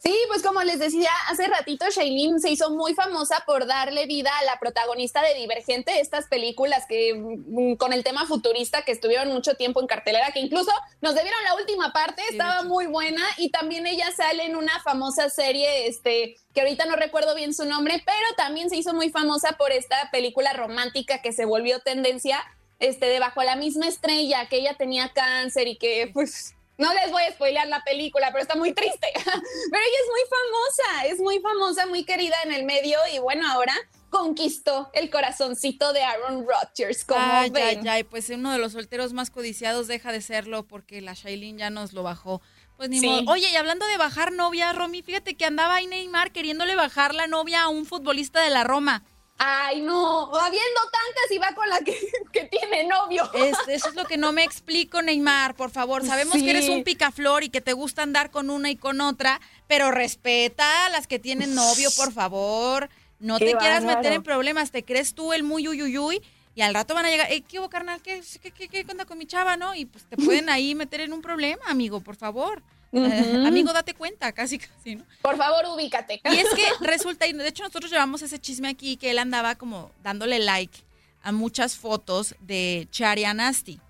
Sí, pues como les decía hace ratito, Shailene se hizo muy famosa por darle vida a la protagonista de Divergente, estas películas que mm, con el tema futurista que estuvieron mucho tiempo en cartelera, que incluso nos debieron la última parte, estaba muy buena y también ella sale en una famosa serie, este, que ahorita no recuerdo bien su nombre, pero también se hizo muy famosa por esta película romántica que se volvió tendencia, este, de bajo la misma estrella, que ella tenía cáncer y que pues no les voy a spoilear la película, pero está muy triste. Pero ella es muy famosa, es muy famosa, muy querida en el medio y bueno, ahora conquistó el corazoncito de Aaron Rodgers, como Ay, ven. ay, ay, pues uno de los solteros más codiciados deja de serlo porque la Shailene ya nos lo bajó. Pues ni Sí. modo. Oye, y hablando de bajar novia, Romy, fíjate que andaba ahí Neymar queriéndole bajar la novia a un futbolista de la Roma. Ay, no, habiendo tantas y va con la que, que tiene novio. Es- eso es lo que no me explico, Neymar, por favor. Sabemos que eres un picaflor y que te gusta andar con una y con otra, pero respeta a las que tienen novio, por favor. No Qué te quieras meter en problemas. Te crees tú el muy uyuyuy y al rato van a llegar. Eh, ¿Qué hubo, carnal? ¿Qué, qué, qué, qué onda con mi chava, no? Y pues te pueden ahí meter en un problema, amigo, por favor. Eh, amigo, date cuenta, casi, casi, ¿no? Por favor, ubícate. Y es que resulta, y de hecho nosotros llevamos ese chisme aquí, que él andaba como dándole like a muchas fotos de Charia Nasty.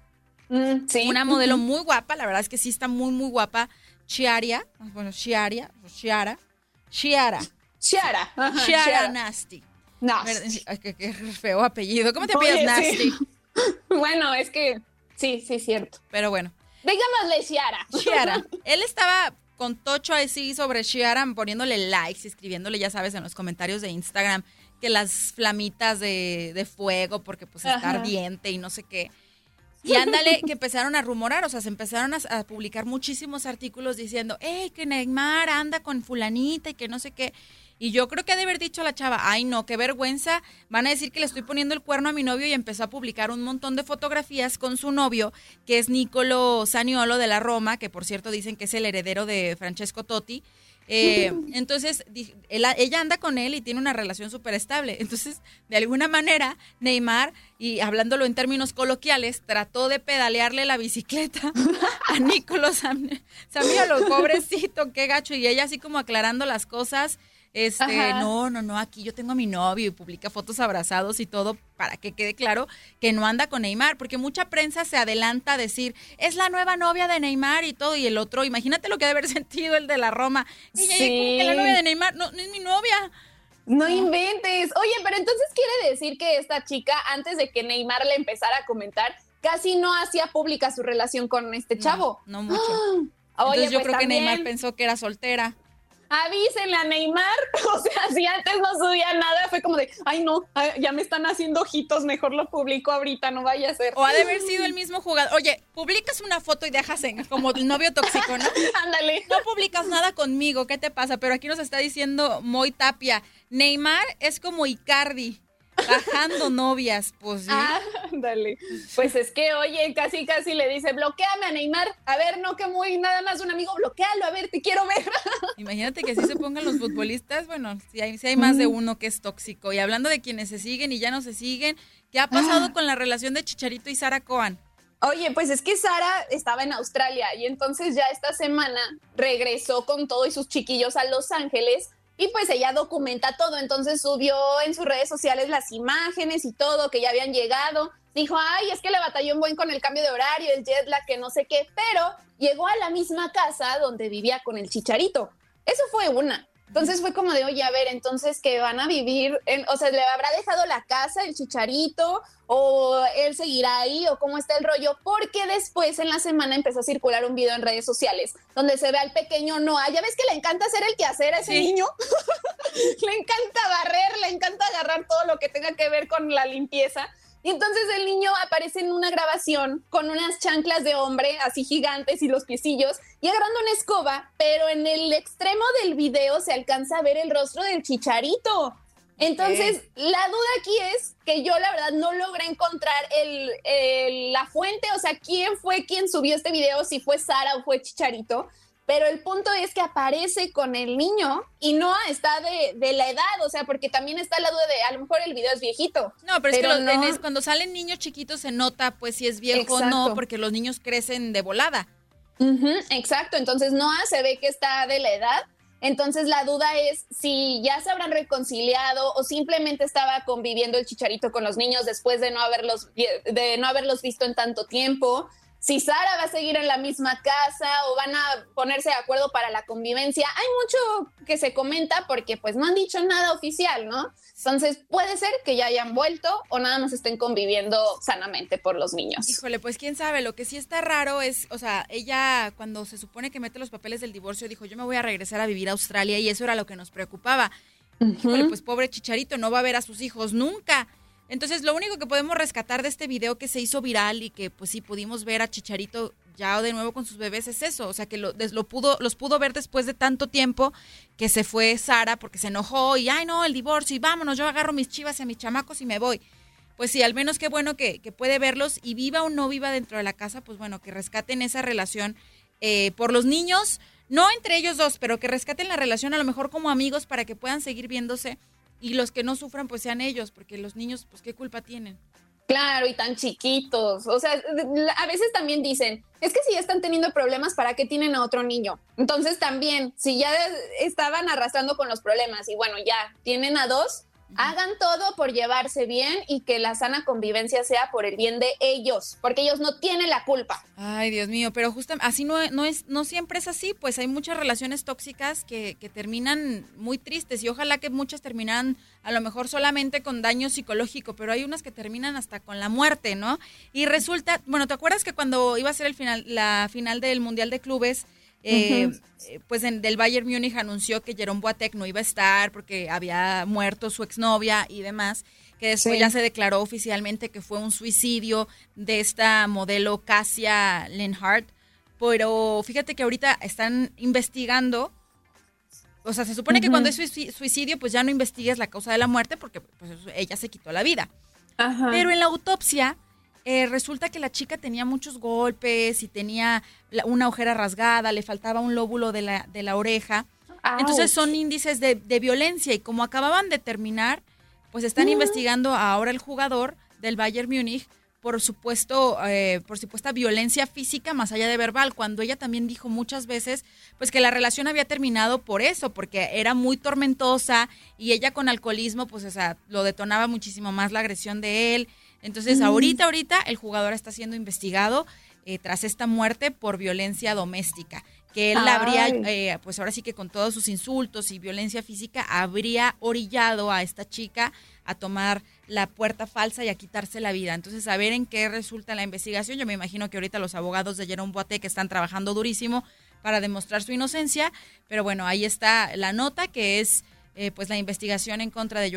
Mm, sí. Una modelo muy guapa, la verdad es que sí está muy, muy guapa. Chiaria, bueno, Chiaria, Chiara, Chiara, Chiara. ajá, Chiara Chiara. Nasty. Ay, Qué, qué feo apellido. ¿Cómo te sí. Nasty? Bueno, es que sí, sí, cierto. Pero bueno, Digámosle Chiara. Chiara. Él estaba con Tocho así sobre Chiara, poniéndole likes, escribiéndole, ya sabes, en los comentarios de Instagram, que las flamitas de, de fuego, porque pues está Ajá. ardiente y no sé qué. Y ándale, que empezaron a rumorar, o sea, se empezaron a, a publicar muchísimos artículos diciendo, hey, que Neymar anda con fulanita y que no sé qué. Y yo creo que ha de haber dicho a la chava, ay no, qué vergüenza, van a decir que le estoy poniendo el cuerno a mi novio y empezó a publicar un montón de fotografías con su novio, que es Nicolo Saniolo de la Roma, que por cierto dicen que es el heredero de Francesco Totti. Eh, entonces, ella anda con él y tiene una relación súper estable. Entonces, de alguna manera, Neymar, y hablándolo en términos coloquiales, trató de pedalearle la bicicleta a Nicolo Sam- Saniolo, pobrecito, qué gacho. Y ella así como aclarando las cosas. Este, Ajá. no, no, no, aquí yo tengo a mi novio y publica fotos abrazados y todo para que quede claro que no anda con Neymar, porque mucha prensa se adelanta a decir, es la nueva novia de Neymar y todo, y el otro, imagínate lo que debe haber sentido el de la Roma. Y Sí. ¿cómo que la novia de Neymar? No, no es mi novia. No inventes. Oye, pero entonces quiere decir que esta chica, antes de que Neymar le empezara a comentar, casi no hacía pública su relación con este chavo. No, no mucho. Entonces yo pues creo que Neymar pensó que era soltera. Avísenle a Neymar. O sea, si antes no subía nada, fue como de, ay no, ya me están haciendo ojitos, mejor lo publico ahorita, no vaya a ser. O ha de haber sido el mismo jugador. Oye, publicas una foto y dejas en, como el novio tóxico, ¿no? Ándale. No publicas nada conmigo, ¿qué te pasa? Pero aquí nos está diciendo Moy Tapia, Neymar es como Icardi, bajando novias, pues sí. Ándale. Pues es que, oye, casi casi le dice, bloqueame a Neymar. A ver, no que muy nada más un amigo, bloquealo, a ver, te quiero ver. Imagínate que así se pongan los futbolistas, bueno, si hay, sí hay más de uno que es tóxico. Y hablando de quienes se siguen y ya no se siguen, ¿qué ha pasado con la relación de Chicharito y Sara Cohen? Oye, pues es que Sara estaba en Australia y entonces ya esta semana regresó con todo y sus chiquillos a Los Ángeles y pues ella documenta todo, entonces subió en sus redes sociales las imágenes y todo que ya habían llegado. Dijo, ay, es que le batalló un buen con el cambio de horario, el jet lag, que no sé qué, pero llegó a la misma casa donde vivía con el chicharito. Eso fue una. Entonces fue como de, oye, a ver, entonces que van a vivir, en- o sea, ¿le habrá dejado la casa el chicharito o él seguirá ahí o cómo está el rollo? Porque después en la semana empezó a circular un video en redes sociales donde se ve al pequeño Noah. Ya ves que le encanta hacer el quehacer a ese Sí. niño. le encanta barrer, le encanta agarrar todo lo que tenga que ver con la limpieza. Y entonces el niño aparece en una grabación con unas chanclas de hombre así gigantes y los piecillos y agarrando una escoba, pero en el extremo del video se alcanza a ver el rostro del chicharito. Entonces, la duda aquí es que yo la verdad no logré encontrar el, el- la fuente, o sea, quién fue quien subió este video, si fue Sara o fue Chicharito, pero el punto es que aparece con el niño y no está de, de la edad, o sea, porque también está la duda de a lo mejor el video es viejito. No, pero, es que los- no. cuando salen niños chiquitos se nota pues si es viejo o no, porque los niños crecen de volada. Ujú, exacto, entonces Noah se ve que está de la edad. Entonces la duda es si ya se habrán reconciliado o simplemente estaba conviviendo el chicharito con los niños después de no haberlos, de no haberlos visto en tanto tiempo. Si Sara va a seguir en la misma casa o van a ponerse de acuerdo para la convivencia. Hay mucho que se comenta porque pues no han dicho nada oficial, ¿no? Entonces puede ser que ya hayan vuelto o nada más estén conviviendo sanamente por los niños. Híjole, pues quién sabe, lo que sí está raro es, o sea, ella cuando se supone que mete los papeles del divorcio dijo, yo me voy a regresar a vivir a Australia y eso era lo que nos preocupaba. Híjole, pues pobre Chicharito, no va a ver a sus hijos nunca. Entonces, lo único que podemos rescatar de este video que se hizo viral y que pues sí pudimos ver a Chicharito ya de nuevo con sus bebés es eso, o sea, que lo, lo pudo, los pudo ver después de tanto tiempo que se fue Sara porque se enojó y, ay no, el divorcio y vámonos, yo agarro mis chivas y a mis chamacos y me voy. Pues sí, al menos qué bueno que, que puede verlos y viva o no viva dentro de la casa, pues bueno, que rescaten esa relación eh, por los niños, no entre ellos dos, pero que rescaten la relación a lo mejor como amigos para que puedan seguir viéndose y los que no sufran pues sean ellos, porque los niños pues qué culpa tienen. Claro, y tan chiquitos. O sea, a veces también dicen, es que si ya están teniendo problemas, ¿para qué tienen a otro niño? Entonces también, si ya estaban arrastrando con los problemas y bueno, ya tienen a dos, hagan todo por llevarse bien y que la sana convivencia sea por el bien de ellos, porque ellos no tienen la culpa. Ay, Dios mío, pero justamente así no, no es, no siempre es así, pues hay muchas relaciones tóxicas que, que terminan muy tristes y ojalá que muchas terminaran a lo mejor solamente con daño psicológico, pero hay unas que terminan hasta con la muerte, ¿no? Y resulta, bueno, ¿te acuerdas que cuando iba a ser el final, la final del Mundial de Clubes, eh, Ujú. eh, pues en, del Bayern Múnich anunció que Jerome Boateng no iba a estar porque había muerto su exnovia y demás, que después Sí. ya se declaró oficialmente que fue un suicidio de esta modelo Cassia Lenhart, pero fíjate que ahorita están investigando, o sea, se supone que cuando es suici- suicidio, pues ya no investigues la causa de la muerte porque pues, ella se quitó la vida. Ajá. Pero en la autopsia eh, resulta que la chica tenía muchos golpes y tenía una ojera rasgada, le faltaba un lóbulo de la, de la oreja. Entonces son índices de, de violencia y como acababan de terminar, pues están Mm. investigando ahora el jugador del Bayern Múnich por supuesto, eh, por supuesta violencia física más allá de verbal, cuando ella también dijo muchas veces, pues que la relación había terminado por eso, porque era muy tormentosa y ella con alcoholismo, pues, o sea, lo detonaba muchísimo más la agresión de él. Entonces, Mm. ahorita, ahorita, el jugador está siendo investigado eh, tras esta muerte por violencia doméstica, que él habría, eh, pues ahora sí que con todos sus insultos y violencia física, habría orillado a esta chica a tomar la puerta falsa y a quitarse la vida. Entonces, a ver en qué resulta la investigación. Yo me imagino que ahorita los abogados de Jerome Boateng que están trabajando durísimo para demostrar su inocencia, pero bueno, ahí está la nota que es eh, pues la investigación en contra de,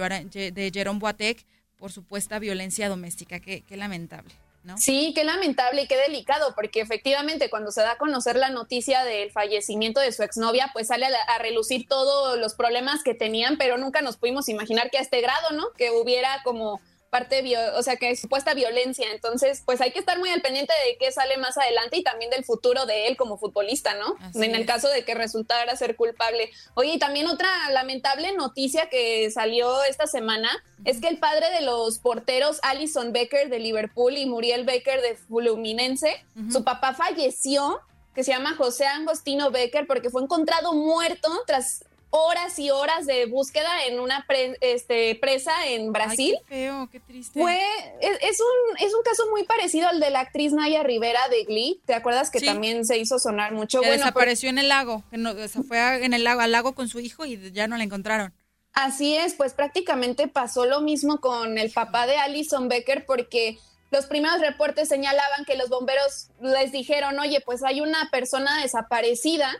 de Jerome Boateng por supuesta violencia doméstica. Qué, qué lamentable, ¿no? Sí, qué lamentable y qué delicado, porque efectivamente cuando se da a conocer la noticia del fallecimiento de su exnovia, pues sale a, a relucir todos los problemas que tenían, pero nunca nos pudimos imaginar que a este grado, ¿no? Que hubiera como parte, o sea, que supuesta violencia. Entonces, pues hay que estar muy al pendiente de qué sale más adelante y también del futuro de él como futbolista, ¿no? Así en el es. caso de que resultara ser culpable. Oye, y también otra lamentable noticia que salió esta semana es que el padre de los porteros, Alison Becker de Liverpool y Muriel Becker de Fluminense, su papá falleció, que se llama José Angostino Becker, porque fue encontrado muerto tras horas y horas de búsqueda en una pre- este, presa en Brasil. Ay, qué feo, qué triste. Fue, es, es un, es un caso muy parecido al de la actriz Naya Rivera de Glee. ¿Te acuerdas que Sí. también se hizo sonar mucho? que Bueno, pues, desapareció en el lago, se fue en el lago, al lago con su hijo y ya no la encontraron. Así es, pues prácticamente pasó lo mismo con el papá de Alison Becker porque los primeros reportes señalaban que los bomberos les dijeron, oye, pues hay una persona desaparecida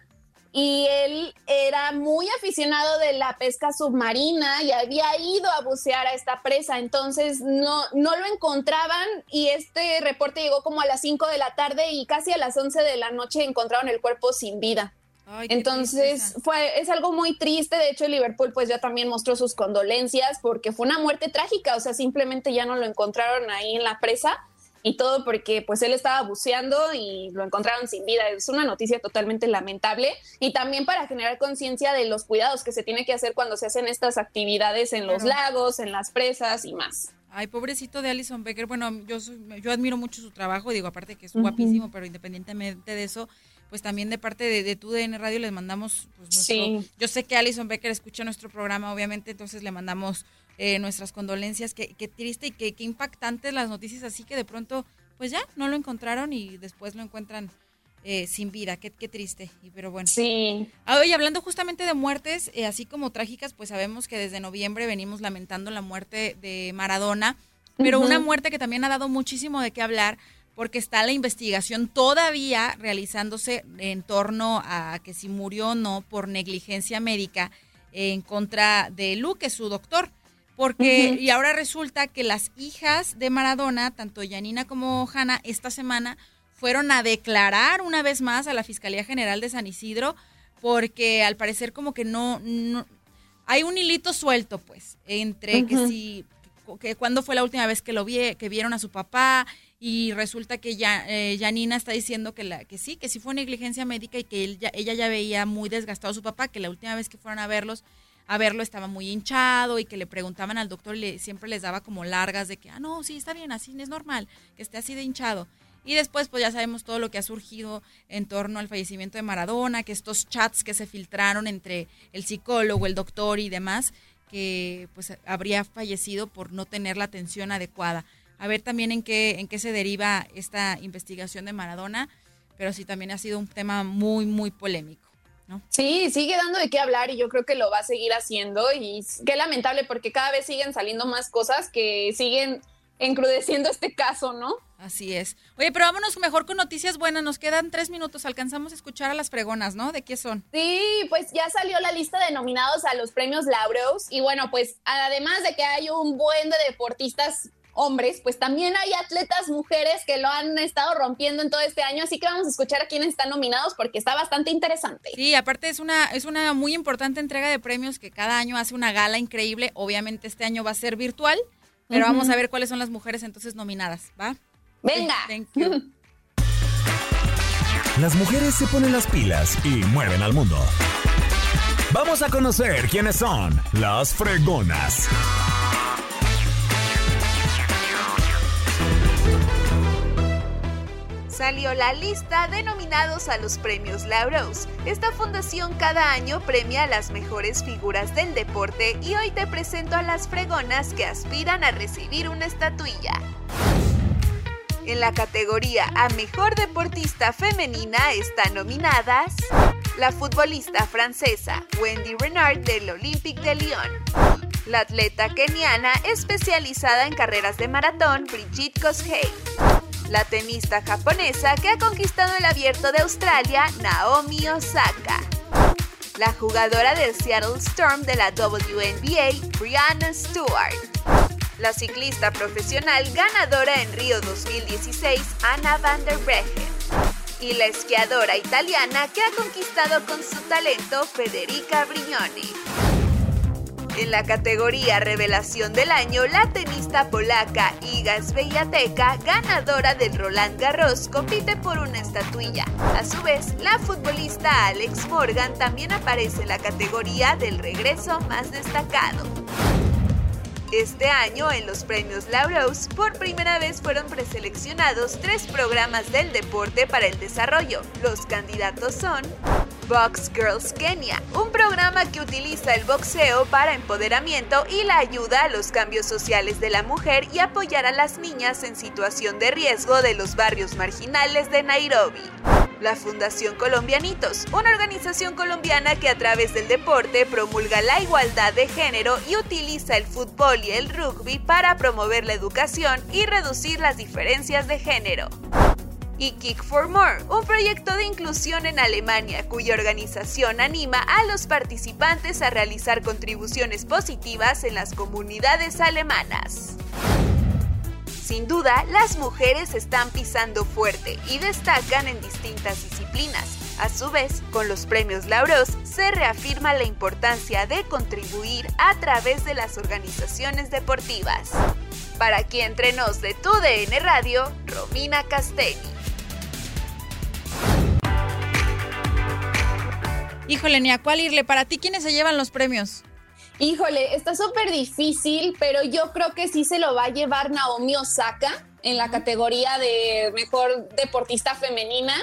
y él era muy aficionado de la pesca submarina y había ido a bucear a esta presa, entonces no, no lo encontraban y este reporte llegó como a las 5 de la tarde y casi a las 11 de la noche encontraron el cuerpo sin vida. Ay, Entonces fue es algo muy triste. De hecho, Liverpool pues ya también mostró sus condolencias porque fue una muerte trágica. O sea, simplemente ya no lo encontraron ahí en la presa y todo porque pues él estaba buceando y lo encontraron sin vida. Es una noticia totalmente lamentable y también para generar conciencia de los cuidados que se tiene que hacer cuando se hacen estas actividades en los lagos, en las presas y más. Ay, pobrecito de Alison Becker. Bueno, yo soy- yo admiro mucho su trabajo, digo, aparte que es guapísimo, pero independientemente de eso, pues también de parte de, de tu DN Radio les mandamos pues, nuestro- Sí. Yo sé que Alison Becker escucha nuestro programa, obviamente, entonces le mandamos eh, nuestras condolencias. Qué, qué triste y qué, qué impactantes las noticias así que de pronto, pues ya, no lo encontraron y después lo encuentran eh, sin vida. Qué, qué triste. Pero bueno. Sí. Ah, Oye, hablando justamente de muertes, eh, así como trágicas, pues sabemos que desde noviembre venimos lamentando la muerte de Maradona, pero una muerte que también ha dado muchísimo de qué hablar, porque está la investigación todavía realizándose en torno a que si murió o no por negligencia médica en contra de Luque, su doctor. Porque y ahora resulta que las hijas de Maradona, tanto Yanina como Hanna, esta semana fueron a declarar una vez más a la Fiscalía General de San Isidro porque al parecer como que no, no- hay un hilito suelto pues entre que si que cuándo fue la última vez que lo vi, que vieron a su papá y resulta que ya eh, Yanina está diciendo que la que sí, que sí fue negligencia médica y que él ya- ella ya veía muy desgastado a su papá, que la última vez que fueron a verlos a verlo estaba muy hinchado y que le preguntaban al doctor le, siempre les daba como largas de que, ah, no, sí, está bien, así es normal, que esté así de hinchado. Y después, pues ya sabemos todo lo que ha surgido en torno al fallecimiento de Maradona, que estos chats que se filtraron entre el psicólogo, el doctor y demás, que pues habría fallecido por no tener la atención adecuada. A ver también en qué, en qué se deriva esta investigación de Maradona, pero sí también ha sido un tema muy, muy polémico. ¿No? Sí, sigue dando de qué hablar y yo creo que lo va a seguir haciendo y qué lamentable porque cada vez siguen saliendo más cosas que siguen encrudeciendo este caso, ¿no? Así es. Oye, pero vámonos mejor con noticias buenas. Nos quedan tres minutos. Alcanzamos a escuchar a las fregonas, ¿no? ¿De qué son? Sí, pues ya salió la lista de nominados a los premios Laureus y bueno, pues además de que hay un buen de deportistas hombres, pues también hay atletas mujeres que lo han estado rompiendo en todo este año, así que vamos a escuchar a quienes están nominados porque está bastante interesante. Sí, aparte es una, es una muy importante entrega de premios que cada año hace una gala increíble. Obviamente este año va a ser virtual, pero vamos a ver cuáles son las mujeres entonces nominadas, ¿va? Venga. Thank you. Las mujeres se ponen las pilas y mueven al mundo. Vamos a conocer quiénes son las fregonas. Salió la lista de nominados a los premios Laureus. Esta fundación cada año premia a las mejores figuras del deporte y hoy te presento a las fregonas que aspiran a recibir una estatuilla. En la categoría a Mejor Deportista Femenina están nominadas la futbolista francesa Wendy Renard del Olympique de Lyon, la atleta keniana especializada en carreras de maratón Brigitte Kosgei, la tenista japonesa que ha conquistado el abierto de Australia Naomi Osaka, la jugadora del Seattle Storm de la WNBA Brianna Stewart, la ciclista profesional ganadora en Río 2016 Anna van der Breggen. Y la esquiadora italiana que ha conquistado con su talento Federica Brignoni. En la categoría Revelación del Año, la tenista polaca Iga Swiatek, ganadora del Roland Garros, compite por una estatuilla. A su vez, la futbolista Alex Morgan también aparece en la categoría del regreso más destacado. Este año, en los premios Laureus, por primera vez fueron preseleccionados tres programas del deporte para el desarrollo. Los candidatos son Box Girls Kenya, un programa que utiliza el boxeo para empoderamiento y la ayuda a los cambios sociales de la mujer y apoyar a las niñas en situación de riesgo de los barrios marginales de Nairobi. La Fundación Colombianitos, una organización colombiana que a través del deporte promulga la igualdad de género y utiliza el fútbol y el rugby para promover la educación y reducir las diferencias de género. Y Kick for More, un proyecto de inclusión en Alemania cuya organización anima a los participantes a realizar contribuciones positivas en las comunidades alemanas. Sin duda, las mujeres están pisando fuerte y destacan en distintas disciplinas. A su vez, con los premios Laureus se reafirma la importancia de contribuir a través de las organizaciones deportivas. Para aquí entre nos de tu DN Radio, Romina Castelli. Híjole, ni a cuál irle. Para ti, ¿quiénes se llevan los premios? Híjole, está súper difícil, pero yo creo que sí se lo va a llevar Naomi Osaka en la categoría de mejor deportista femenina.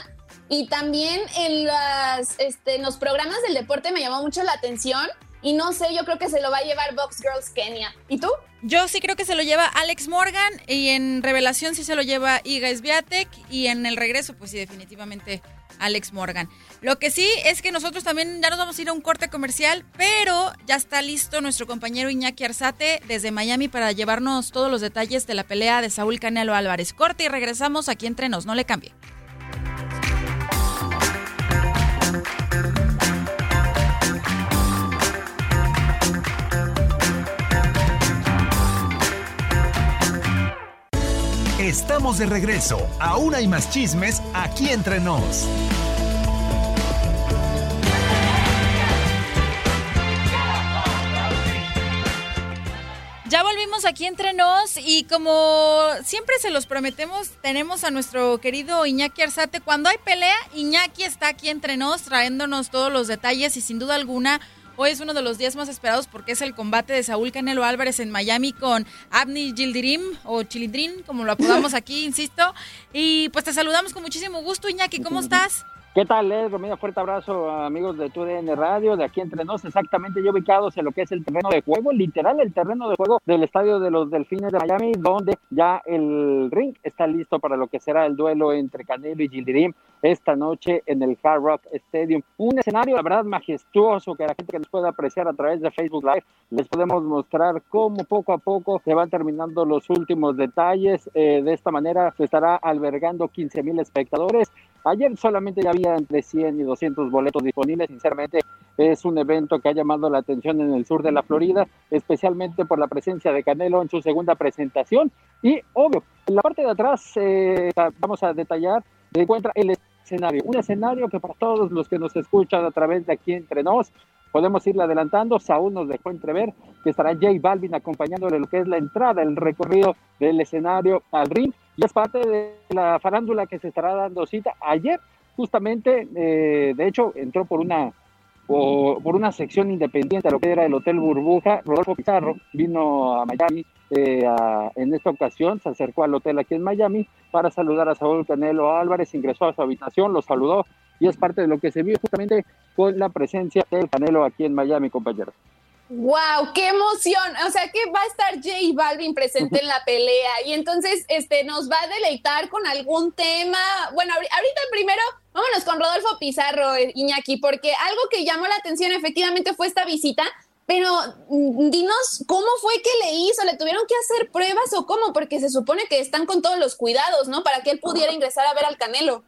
Y también en, las, este, los programas del deporte me llamó mucho la atención. Y no sé, yo creo que se lo va a llevar Box Girls Kenya. ¿Y tú? Yo sí creo que se lo lleva Alex Morgan y en Revelación sí se lo lleva Iga Swiatek y en el regreso pues sí definitivamente Alex Morgan. Lo que sí es que nosotros también ya nos vamos a ir a un corte comercial, pero ya está listo nuestro compañero Iñaki Arzate desde Miami para llevarnos todos los detalles de la pelea de Saúl Canelo Álvarez. Corte y regresamos aquí entre nos, no le cambie. Estamos de regreso. Aún hay más chismes aquí entre nos. Ya volvimos aquí entre nos y como siempre se los prometemos, tenemos a nuestro querido Iñaki Arzate. Cuando hay pelea, Iñaki está aquí entre nos trayéndonos todos los detalles y sin duda alguna hoy es uno de los días más esperados porque es el combate de Saúl Canelo Álvarez en Miami con Abni Gildirim o Chilindrin, como lo apodamos aquí, insisto. Y pues te saludamos con muchísimo gusto, Iñaki, ¿cómo estás? ¿Qué tal, Les? Romina, fuerte abrazo, amigos de TUDN Radio, de aquí entre nos, exactamente yo ubicados en lo que es el terreno de juego, literal el terreno de juego del estadio de los Delfines de Miami, donde ya el ring está listo para lo que será el duelo entre Canelo y Gildirim esta noche en el Hard Rock Stadium. Un escenario, la verdad, majestuoso que la gente que nos pueda apreciar a través de Facebook Live les podemos mostrar cómo poco a poco se van terminando los últimos detalles. Eh, de esta manera se estará albergando 15 mil espectadores. Ayer solamente ya había entre 100 y 200 boletos disponibles. Sinceramente, es un evento que ha llamado la atención en el sur de la Florida, especialmente por la presencia de Canelo en su segunda presentación. Y, obvio, en la parte de atrás, eh, vamos a detallar, se encuentra el escenario. Un escenario que para todos los que nos escuchan a través de aquí entre nos, podemos irle adelantando. Saúl nos dejó entrever que estará J Balvin acompañándole lo que es la entrada, el recorrido del escenario al ring. Y es parte de la farándula que se estará dando cita. Ayer, justamente, eh, de hecho, entró por una por, por una sección independiente a lo que era el Hotel Burbuja. Rodolfo Pizarro vino a Miami eh, en esta ocasión, se acercó al hotel aquí en Miami para saludar a Saúl Canelo Álvarez, ingresó a su habitación, lo saludó y es parte de lo que se vio justamente con la presencia del Canelo aquí en Miami, compañeros. ¡Wow! ¡Qué emoción! O sea que va a estar J Balvin presente en la pelea y entonces este, nos va a deleitar con algún tema. Bueno, ahori- ahorita primero vámonos con Rodolfo Pizarro, eh, Iñaki, porque algo que llamó la atención efectivamente fue esta visita, pero mm, dinos cómo fue que le hizo, le tuvieron que hacer pruebas o cómo, porque se supone que están con todos los cuidados, ¿no? Para que él pudiera ingresar a ver al Canelo.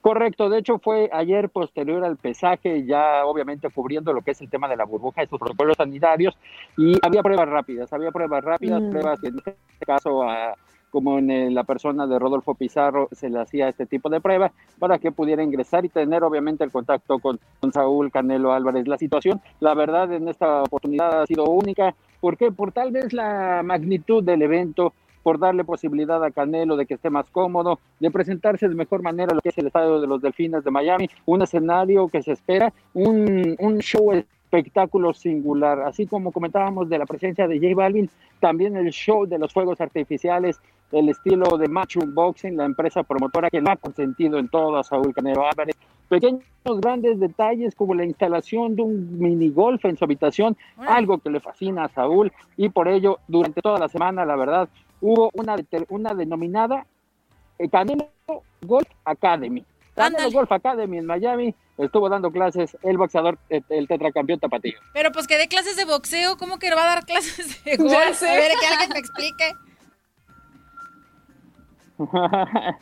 Correcto, de hecho fue ayer posterior al pesaje, ya obviamente cubriendo lo que es el tema de la burbuja, estos protocolos sanitarios, y había pruebas rápidas, había pruebas rápidas, Mm. pruebas que en este caso, a- como en eh, la persona de Rodolfo Pizarro, se le hacía este tipo de pruebas para que pudiera ingresar y tener obviamente el contacto con, con Saúl Canelo Álvarez. La situación, la verdad, en esta oportunidad ha sido única, ¿por qué? Por tal vez la magnitud del evento, por darle posibilidad a Canelo de que esté más cómodo, de presentarse de mejor manera lo que es el estadio de los Delfines de Miami, un escenario que se espera, un, un show espectáculo singular, así como comentábamos de la presencia de J Balvin, también el show de los fuegos artificiales, el estilo de Matchroom Boxing, la empresa promotora que lo ha consentido en todo a Saúl Canelo Álvarez, pequeños grandes detalles como la instalación de un mini golf en su habitación, algo que le fascina a Saúl y por ello durante toda la semana, la verdad, hubo una, una denominada eh, Canelo Golf Academy. Canelo Golf Academy en Miami estuvo dando clases el boxeador, eh, el tetracampeón tapatío. Pero pues que dé clases de boxeo, ¿cómo que va a dar clases de golf? A ver, que alguien me explique.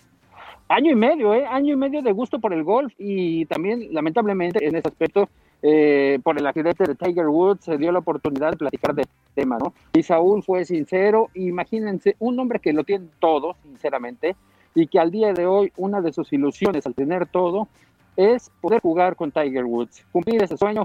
año y medio, ¿eh? Año y medio de gusto por el golf y también, lamentablemente, en ese aspecto, eh, por el accidente de Tiger Woods, se dio la oportunidad de platicar del tema, ¿no? Y Saúl fue sincero, imagínense, un hombre que lo tiene todo, sinceramente, y que al día de hoy una de sus ilusiones al tener todo es poder jugar con Tiger Woods, cumplir ese sueño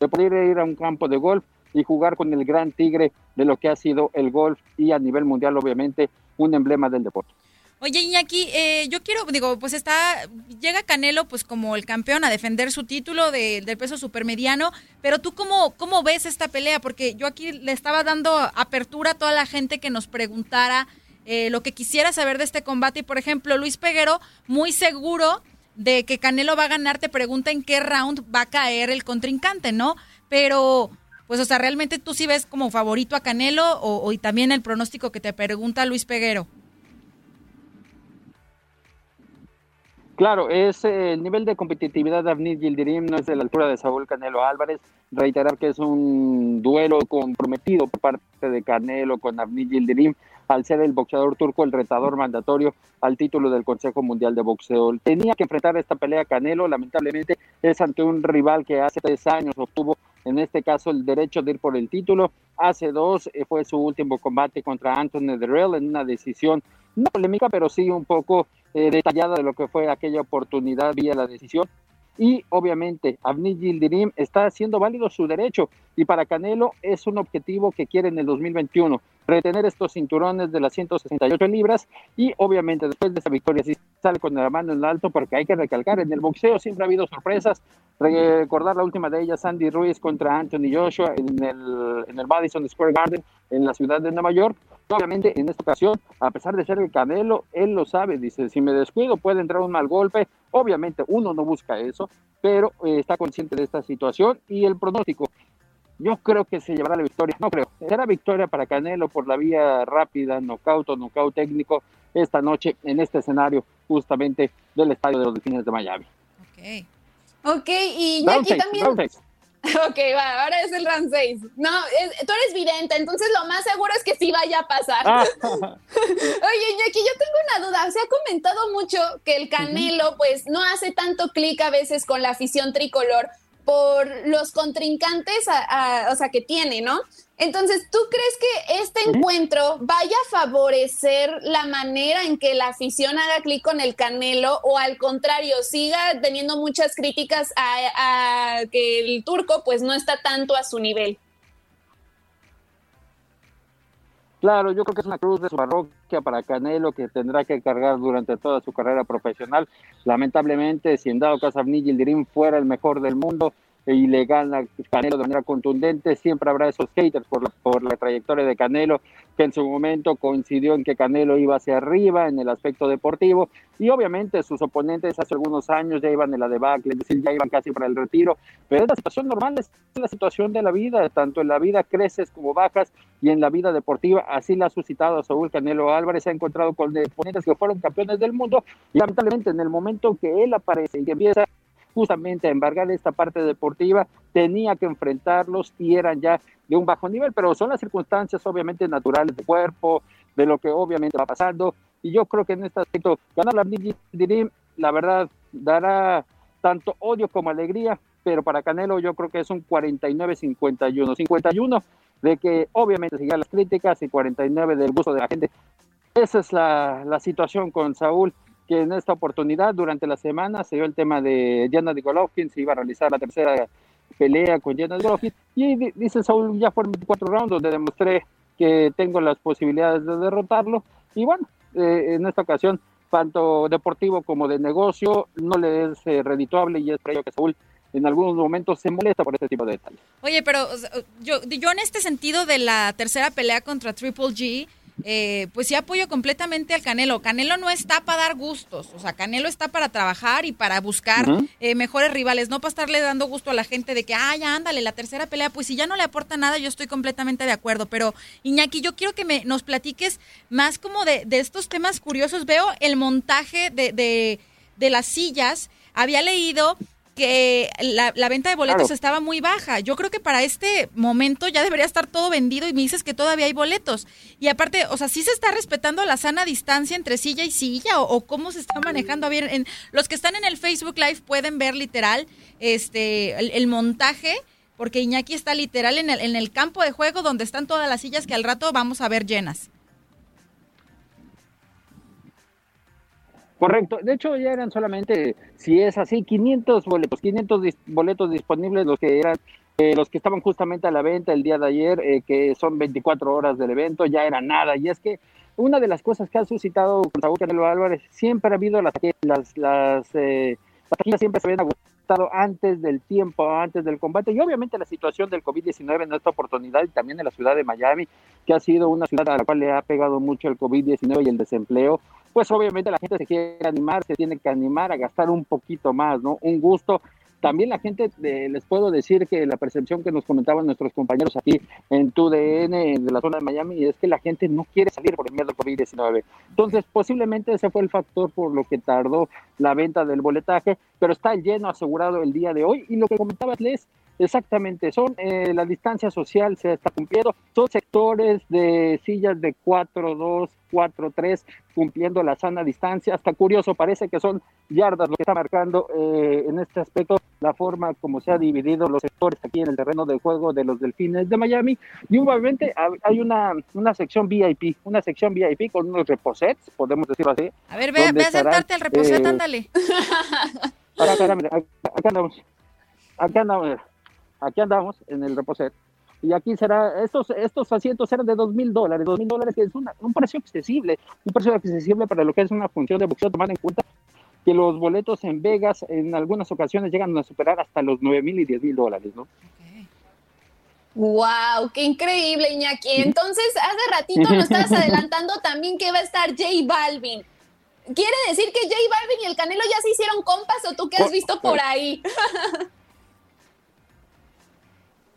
de poder ir a un campo de golf y jugar con el gran tigre de lo que ha sido el golf y a nivel mundial, obviamente, un emblema del deporte. Oye, Iñaki, eh, yo quiero, digo, pues está, llega Canelo pues como el campeón a defender su título de- del peso supermediano, pero tú cómo, cómo ves esta pelea, porque yo aquí le estaba dando apertura a toda la gente que nos preguntara eh, lo que quisiera saber de este combate y por ejemplo Luis Peguero, muy seguro de que Canelo va a ganar, te pregunta en qué round va a caer el contrincante, ¿no? Pero, pues, o sea, realmente tú sí ves como favorito a Canelo o, o- y también el pronóstico que te pregunta Luis Peguero. Claro, es eh, el nivel de competitividad de Avnit Yildirim no es de la altura de Saúl Canelo Álvarez. Reiterar que es un duelo comprometido por parte de Canelo con Avnit Yildirim al ser el boxeador turco el retador mandatorio al título del Consejo Mundial de Boxeo. Tenía que enfrentar esta pelea Canelo, lamentablemente es ante un rival que hace tres años obtuvo en este caso el derecho de ir por el título. Hace dos eh, fue su último combate contra Anthony Derrell en una decisión no polémica, pero sí un poco eh, detallada de lo que fue aquella oportunidad vía la decisión. Y obviamente Avni Yildirim está haciendo válido su derecho y para Canelo es un objetivo que quiere en el 2021 retener estos cinturones de las 168 libras y obviamente después de esa victoria sí sale con la mano en alto porque hay que recalcar en el boxeo siempre ha habido sorpresas recordar la última de ellas Andy Ruiz contra Anthony Joshua en el, en el Madison Square Garden en la ciudad de Nueva York obviamente en esta ocasión a pesar de ser el Canelo él lo sabe dice si me descuido puede entrar un mal golpe obviamente uno no busca eso pero eh, está consciente de esta situación y el pronóstico yo creo que se llevará la victoria, no creo. Será victoria para Canelo por la vía rápida, knockout o knockout técnico esta noche en este escenario justamente del estadio de los Delfines de Miami. Ok, y Round Jackie six, también. Ok, va, ahora es el round 6. No, es- tú eres vidente, entonces lo más seguro es que sí vaya a pasar. Ah. Oye, Jackie, yo tengo una duda. Se ha comentado mucho que el Canelo, pues, no hace tanto clic a veces con la afición tricolor por los contrincantes, a- a- o sea, que tiene, ¿no? Entonces, ¿tú crees que este encuentro vaya a favorecer la manera en que la afición haga clic con el Canelo o al contrario, siga teniendo muchas críticas a, a que el turco pues no está tanto a su nivel? Claro, yo creo que es una cruz de su parroquia para Canelo que tendrá que cargar durante toda su carrera profesional. Lamentablemente, si en dado caso Avni Yildirim fuera el mejor del mundo y le gana Canelo de manera contundente, siempre habrá esos haters por la, por la trayectoria de Canelo, que en su momento coincidió en que Canelo iba hacia arriba en el aspecto deportivo. Y obviamente sus oponentes hace algunos años ya iban en la debacle, es decir, ya iban casi para el retiro, pero es la situación normal, es la situación de la vida, tanto en la vida creces como bajas y en la vida deportiva, así la ha suscitado Saúl Canelo Álvarez, se ha encontrado con oponentes que fueron campeones del mundo y lamentablemente en el momento que él aparece y que empieza justamente a embargar esta parte deportiva, tenía que enfrentarlos y eran ya de un bajo nivel, pero son las circunstancias obviamente naturales del cuerpo, de lo que obviamente va pasando, y yo creo que en este aspecto, ganar la Dirim, la verdad, dará tanto odio como alegría, pero para Canelo yo creo que es un 49-51, 51 de que obviamente sigan las críticas y 49 del gusto de la gente. Esa es la, la situación con Saúl, que en esta oportunidad durante la semana se dio el tema de Yana de Golovkin, se iba a realizar la tercera pelea con Yana de Golovkin, y di- dice Saúl, ya fueron 24 rounds donde demostré que tengo las posibilidades de derrotarlo, y bueno, eh, en esta ocasión, tanto deportivo como de negocio, no le es eh, redituable y es por ello que Saúl en algunos momentos se molesta por este tipo de detalles. Oye, pero yo, yo en este sentido de la tercera pelea contra Triple G, eh, pues sí apoyo completamente al Canelo. Canelo no está para dar gustos, o sea, Canelo está para trabajar y para buscar eh, mejores rivales, no para estarle dando gusto a la gente de que, ah, ya ándale, la tercera pelea, pues si ya no le aporta nada, yo estoy completamente de acuerdo. Pero, Iñaki, yo quiero que me, nos platiques más como de, de estos temas curiosos. Veo el montaje de, de, de las sillas, había leído que la, la venta de boletos Claro. estaba muy baja. Yo creo que para este momento ya debería estar todo vendido y me dices que todavía hay boletos. Y aparte, o sea, ¿sí se está respetando la sana distancia entre silla y silla o, o cómo se está manejando? A ver, en, los que están en el Facebook Live pueden ver literal este el, el montaje porque Iñaki está literal en el, en el campo de juego donde están todas las sillas que al rato vamos a ver llenas. Correcto. De hecho, ya eran solamente, si es así, 500 boletos, 500 dis- boletos disponibles, los que eran, eh, los que estaban justamente a la venta el día de ayer, eh, que son 24 horas del evento, ya era nada. Y es que una de las cosas que ha suscitado con Saúl Canelo Álvarez, siempre ha habido las, las, las, eh, las siempre se habían agotado antes del tiempo, antes del combate. Y obviamente la situación del COVID-19 en esta oportunidad y también en la ciudad de Miami, que ha sido una ciudad a la cual le ha pegado mucho el COVID-19 y el desempleo, pues obviamente la gente se quiere animar, se tiene que animar a gastar un poquito más, ¿no? Un gusto. También la gente, eh, les puedo decir que la percepción que nos comentaban nuestros compañeros aquí en TUDN de la zona de Miami es que la gente no quiere salir por el miedo al COVID-19. Entonces, posiblemente ese fue el factor por lo que tardó la venta del boletaje, pero está lleno asegurado el día de hoy. Y lo que comentabas, Les, Exactamente, son eh, la distancia social se está cumpliendo, son sectores de sillas de 4, 2, 4, 3, cumpliendo la sana distancia. Hasta curioso, parece que son yardas lo que está marcando eh, en este aspecto la forma como se ha dividido los sectores aquí en el terreno de juego de los delfines de Miami. Y obviamente ha- hay una, una sección VIP, una sección VIP con unos reposets, podemos decirlo así. A ver, ve, ve a sentarte al reposet, eh, ándale. Acá, acá- acá andamos. Acá andamos. Aquí andamos en el reposet. Y aquí será, estos, estos asientos serán de dos mil dólares. Dos mil dólares que es una- un precio accesible. Un precio accesible para lo que es una función de boxeo, tomando en cuenta que los boletos en Vegas en algunas ocasiones llegan a superar hasta los nueve mil y diez mil dólares, ¿no? Wow, qué increíble, Iñaki. Entonces, hace ratito nos estabas adelantando también que va a estar J Balvin. ¿Quiere decir que J Balvin y el Canelo ya se hicieron compas o tú qué has visto por ahí?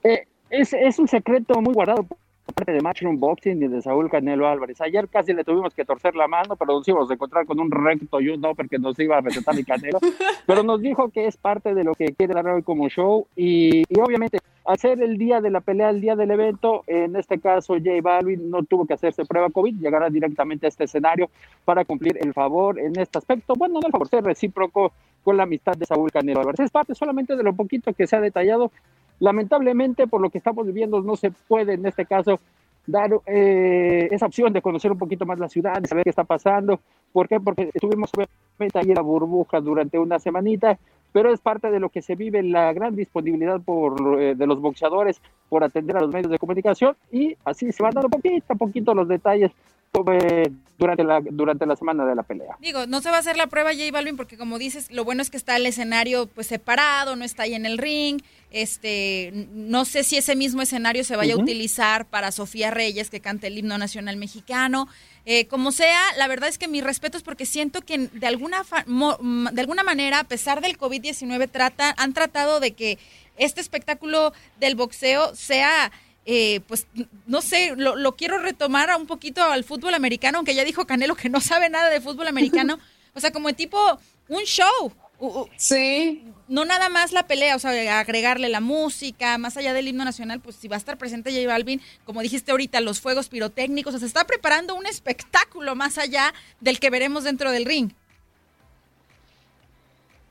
Eh, es, es un secreto muy guardado por parte de Matchroom Boxing y de Saúl Canelo Álvarez. Ayer casi le tuvimos que torcer la mano, pero nos íbamos a encontrar con un recto y un no porque nos iba a recetar el Canelo. Pero nos dijo que es parte de lo que quiere dar hoy como show y, y obviamente hacer el día de la pelea, el día del evento, en este caso J Balvin no tuvo que hacerse prueba COVID, llegará directamente a este escenario para cumplir el favor en este aspecto. Bueno, no el favor, ser recíproco con la amistad de Saúl Canelo Álvarez. Es parte solamente de lo poquito que se ha detallado Lamentablemente, por lo que estamos viviendo, no se puede en este caso dar eh, esa opción de conocer un poquito más la ciudad, de saber qué está pasando. ¿Por qué? Porque estuvimos ahí en la burbuja durante una semanita, pero es parte de lo que se vive, la gran disponibilidad por, eh, de los boxeadores por atender a los medios de comunicación y así se van dando poquito a poquito los detalles durante, la, durante la semana de la pelea. Digo, no se va a hacer la prueba J Balvin porque como dices, lo bueno es que está el escenario pues separado, no está ahí en el ring. Este, no sé si ese mismo escenario se vaya a utilizar para Sofía Reyes que cante el himno nacional mexicano. Eh, como sea, la verdad es que mi respeto es porque siento que de alguna fa- mo- m- de alguna manera, a pesar del COVID-19, trata, han tratado de que este espectáculo del boxeo sea eh, pues no sé, lo, lo quiero retomar a un poquito al fútbol americano, aunque ya dijo Canelo que no sabe nada de fútbol americano. o sea, como tipo un show. Sí. No nada más la pelea, o sea, agregarle la música, más allá del himno nacional, pues si va a estar presente J Balvin, como dijiste ahorita, los fuegos pirotécnicos, o sea, se está preparando un espectáculo más allá del que veremos dentro del ring.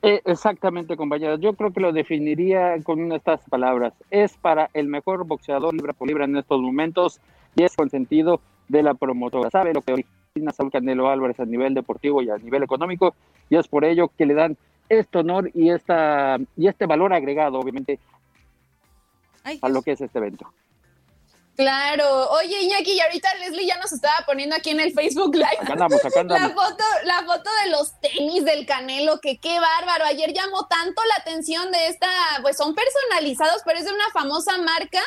Eh, exactamente, compañeros. Yo creo que lo definiría con una de estas palabras. Es para el mejor boxeador libra por libra en estos momentos y es con sentido de la promotora. Sabe lo que origina Saúl Canelo Álvarez a nivel deportivo y a nivel económico y es por ello que le dan este honor y, esta, y este valor agregado, obviamente, a lo que es este evento. Claro. Oye, Iñaki, y ahorita Leslie ya nos estaba poniendo aquí en el Facebook Live. Acá andamos, acá La andamos. foto, la foto de los tenis del Canelo, que qué bárbaro. Ayer llamó tanto la atención de esta, pues son personalizados, pero es de una famosa marca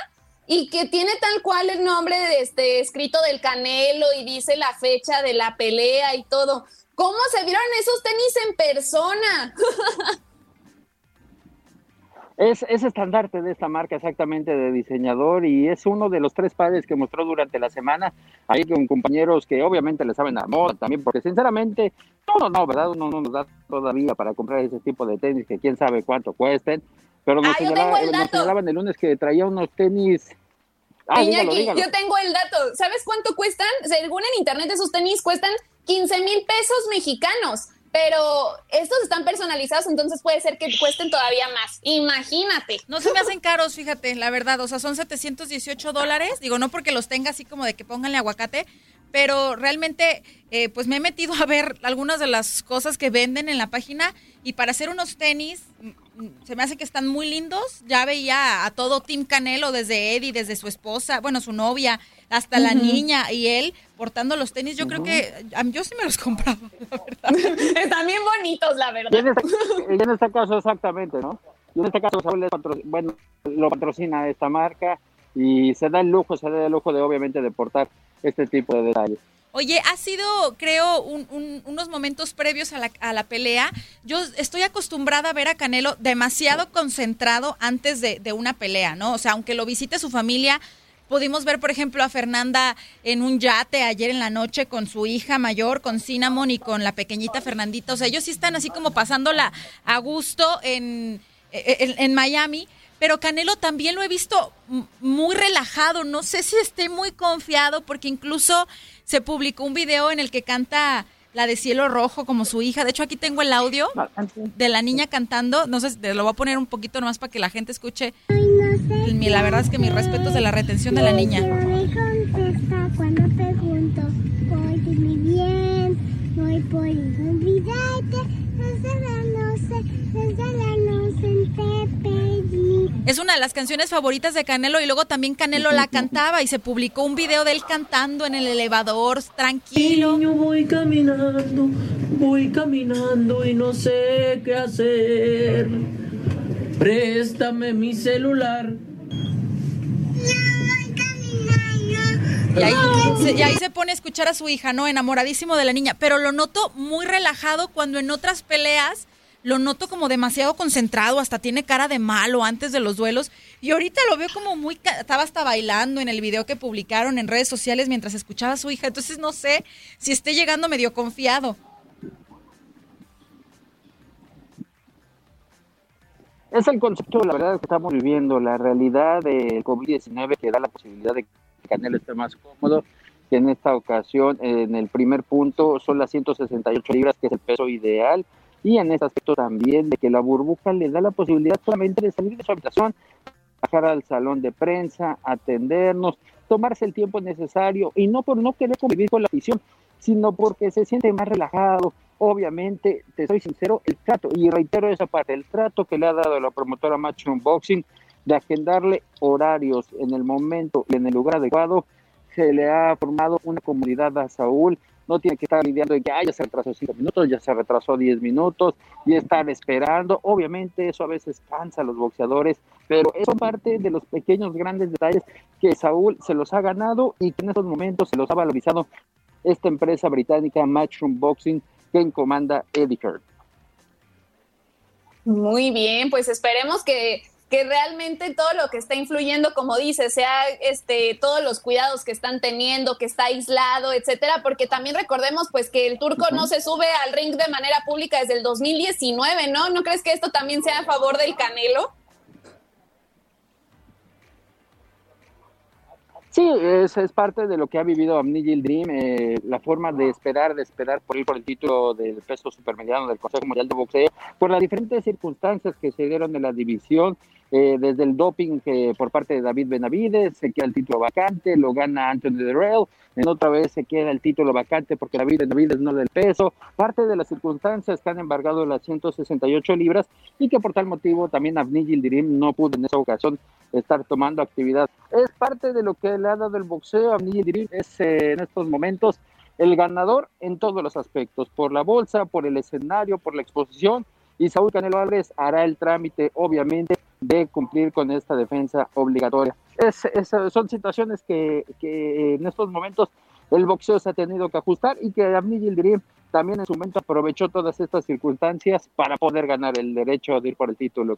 y que tiene tal cual el nombre de este escrito del Canelo y dice la fecha de la pelea y todo. ¿Cómo se vieron esos tenis en persona? Es, es estandarte de esta marca exactamente de diseñador y es uno de los tres pares que mostró durante la semana ahí con compañeros que obviamente le saben a moda también, porque sinceramente, todo no, ¿verdad? Uno no nos da todavía para comprar ese tipo de tenis que quién sabe cuánto cuesten, pero nos, Ah, señalaba- el nos señalaban el lunes que traía unos tenis... Ah, dígalo, Iñaki, dígalo. yo tengo el dato. ¿Sabes cuánto cuestan? Según en internet, esos tenis cuestan 15 mil pesos mexicanos. Pero estos están personalizados, entonces puede ser que cuesten todavía más. Imagínate. No se me hacen caros, fíjate, la verdad. O sea, son 718 dólares. Digo, no porque los tenga así como de que pónganle aguacate, pero realmente, eh, pues me he metido a ver algunas de las cosas que venden en la página y para hacer unos tenis, se me hace que están muy lindos. Ya veía a todo Team Canelo, desde Eddie, desde su esposa, bueno, su novia, hasta la niña y él portando los tenis. Yo creo que a- yo sí me los compraba. Están bien bonitos, la Y en, verdad. este, y en este caso exactamente, ¿no? Y en este caso Saúl bueno, lo patrocina esta marca y se da el lujo, se da el lujo de obviamente de portar este tipo de detalles. Oye, ha sido, creo, un- un- unos momentos previos a la, a la pelea. Yo estoy acostumbrada a ver a Canelo demasiado concentrado antes de, de una pelea, ¿no? O sea, aunque lo visite su familia, pudimos ver, por ejemplo, a Fernanda en un yate ayer en la noche con su hija mayor, con Cinnamon y con la pequeñita Fernandita. O sea, ellos sí están así como pasándola a gusto en, en Miami. Pero Canelo también lo he visto muy relajado, no sé si esté muy confiado porque incluso se publicó un video en el que canta la de Cielo Rojo como su hija. De hecho, aquí tengo el audio de la niña cantando, no sé, te lo voy a poner un poquito nomás para que la gente escuche. La verdad es que mis respetos de la retención de la niña. Voy no por olvidarte, desde la noche, desde la noche te pedí. Es una de las canciones favoritas de Canelo y luego también Canelo la cantaba y se publicó un video de él cantando en el elevador, tranquilo. Niño, voy caminando, voy caminando y no sé qué hacer. Préstame mi celular. Y ahí, se, y ahí se pone a escuchar a su hija, ¿no? Enamoradísimo de la niña. Pero lo noto muy relajado cuando en otras peleas lo noto como demasiado concentrado, hasta tiene cara de malo antes de los duelos. Y ahorita lo veo como muy... Estaba hasta bailando en el video que publicaron en redes sociales mientras escuchaba a su hija. Entonces no sé si esté llegando medio confiado. Es el concepto, la verdad, que estamos viviendo, la realidad del COVID-19 que da la posibilidad de que Canelo esté más cómodo, que en esta ocasión, en el primer punto, son las 168 libras, que es el peso ideal, y en este aspecto también de que la burbuja le da la posibilidad solamente de salir de su habitación, bajar al salón de prensa, atendernos, tomarse el tiempo necesario, y no por no querer convivir con la afición, sino porque se siente más relajado. Obviamente, te soy sincero, el trato, y reitero esa parte, el trato que le ha dado la promotora Matchroom Boxing de agendarle horarios en el momento y en el lugar adecuado, se le ha formado una comunidad a Saúl, no tiene que estar lidiando de que "Ay, ya se retrasó cinco minutos, ya se retrasó 10 minutos, y estar esperando. Obviamente eso a veces cansa a los boxeadores, pero eso parte de los pequeños, grandes detalles que Saúl se los ha ganado y que en estos momentos se los ha valorizado esta empresa británica Matchroom Boxing que comanda Eddie Hearn. Muy bien, pues esperemos que, que realmente todo lo que está influyendo, como dices, sea este, todos los cuidados que están teniendo, que está aislado, etcétera, porque también recordemos pues que el turco no se sube al ring de manera pública desde el 2019, ¿no? ¿No crees que esto también sea a favor del Canelo? Sí, es, es parte de lo que ha vivido Amni Dream, eh, la forma de esperar, de esperar por ir por el título del peso supermediano del Consejo Mundial de Boxeo, por las diferentes circunstancias que se dieron en la división, eh, desde el doping que por parte de David Benavides, se queda el título vacante, lo gana Anthony Derrell, en otra vez se queda el título vacante porque David Benavides no del peso, parte de las circunstancias que han embargado las 168 libras y que por tal motivo también Avni Dream no pudo en esa ocasión estar tomando actividad. Es parte de lo que le ha dado el boxeo a Avni Dream, es eh, en estos momentos el ganador en todos los aspectos, por la bolsa, por el escenario, por la exposición, y Saúl Canelo Álvarez hará el trámite, obviamente, de cumplir con esta defensa obligatoria. Es, son situaciones que, que en estos momentos el boxeo se ha tenido que ajustar y que Avni Dream también en su momento aprovechó todas estas circunstancias para poder ganar el derecho de ir por el título.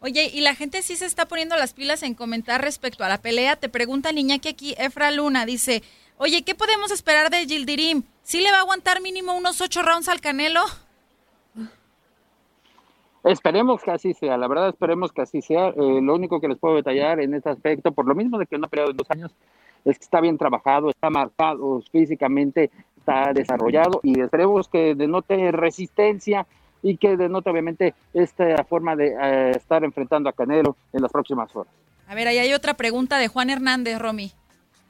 Oye, y la gente sí se está poniendo las pilas en comentar respecto a la pelea. Te pregunta Niñaki aquí, Efra Luna, dice, oye, ¿qué podemos esperar de Gildirim? ¿Sí le va a aguantar mínimo unos ocho rounds al Canelo? Esperemos que así sea, la verdad esperemos que así sea. Eh, lo único que les puedo detallar en este aspecto, por lo mismo de que no ha peleado en dos años, es que está bien trabajado, está marcado físicamente, está desarrollado y esperemos que denote resistencia y que denote obviamente esta forma de eh, estar enfrentando a Canelo en las próximas horas. A ver, ahí hay otra pregunta de Juan Hernández, Romy.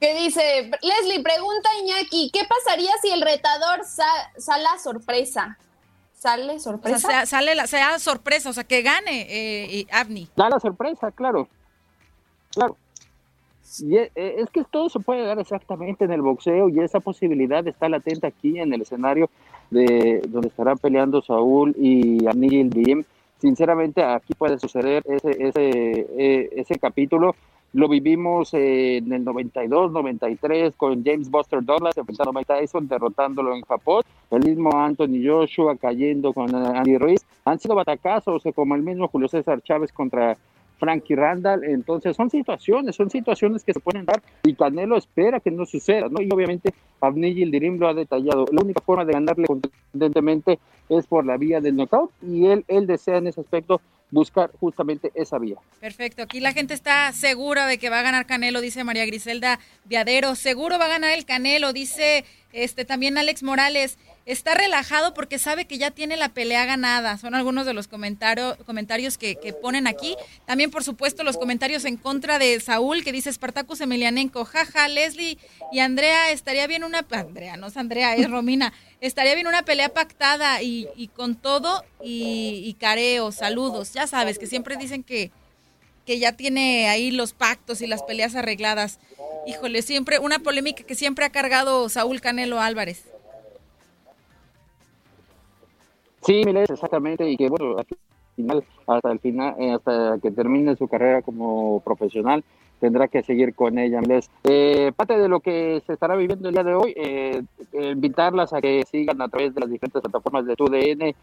Que dice, Leslie, pregunta Iñaki, ¿qué pasaría si el retador sa- sale a sorpresa? ¿Sale O sea, sorpresa? sea, sale la, sea sorpresa, o sea, que gane eh, Avni. Da la sorpresa, claro. Claro. Y e- e- es que todo se puede dar exactamente en el boxeo y esa posibilidad está latente aquí en el escenario de donde estarán peleando Saúl y Anil Bim. Sinceramente, aquí puede suceder ese, ese, eh, ese capítulo. Lo vivimos en el 92, 93 con James Buster Douglas enfrentando a Mike Tyson, derrotándolo en Japón. El mismo Anthony Joshua cayendo con eh, Andy Ruiz. Han sido batacazos, eh, como el mismo Julio César Chávez contra Frankie Randall. Entonces, son situaciones, son situaciones que se pueden dar y Canelo espera que no suceda, ¿no? Y obviamente, Avni Yildirim lo ha detallado. La única forma de ganarle contundentemente es por la vía del knockout y él, él desea en ese aspecto buscar justamente esa vía. Perfecto, aquí la gente está segura de que va a ganar Canelo, dice María Griselda Viadero, seguro va a ganar el Canelo, dice este también Alex Morales. Está relajado porque sabe que ya tiene la pelea ganada. Son algunos de los comentarios, comentarios que, ponen aquí. También, por supuesto, los comentarios en contra de Saúl, que dice Spartacus Emelianenko. Jaja, Leslie y Andrea, estaría bien una... Andrea, no es Andrea, es Romina. Estaría bien una pelea pactada y, con todo y, y careo. Saludos. Ya sabes que siempre dicen que, que ya tiene ahí los pactos y las peleas arregladas. Híjole, siempre una polémica que siempre ha cargado Saúl Canelo Álvarez. Sí, Miles, exactamente, y que bueno, al hasta el final, eh, hasta que termine su carrera como profesional, tendrá que seguir con ella. Miles. Eh, parte de lo que se estará viviendo el día de hoy, eh, invitarlas a que sigan a través de las diferentes plataformas de TUDN,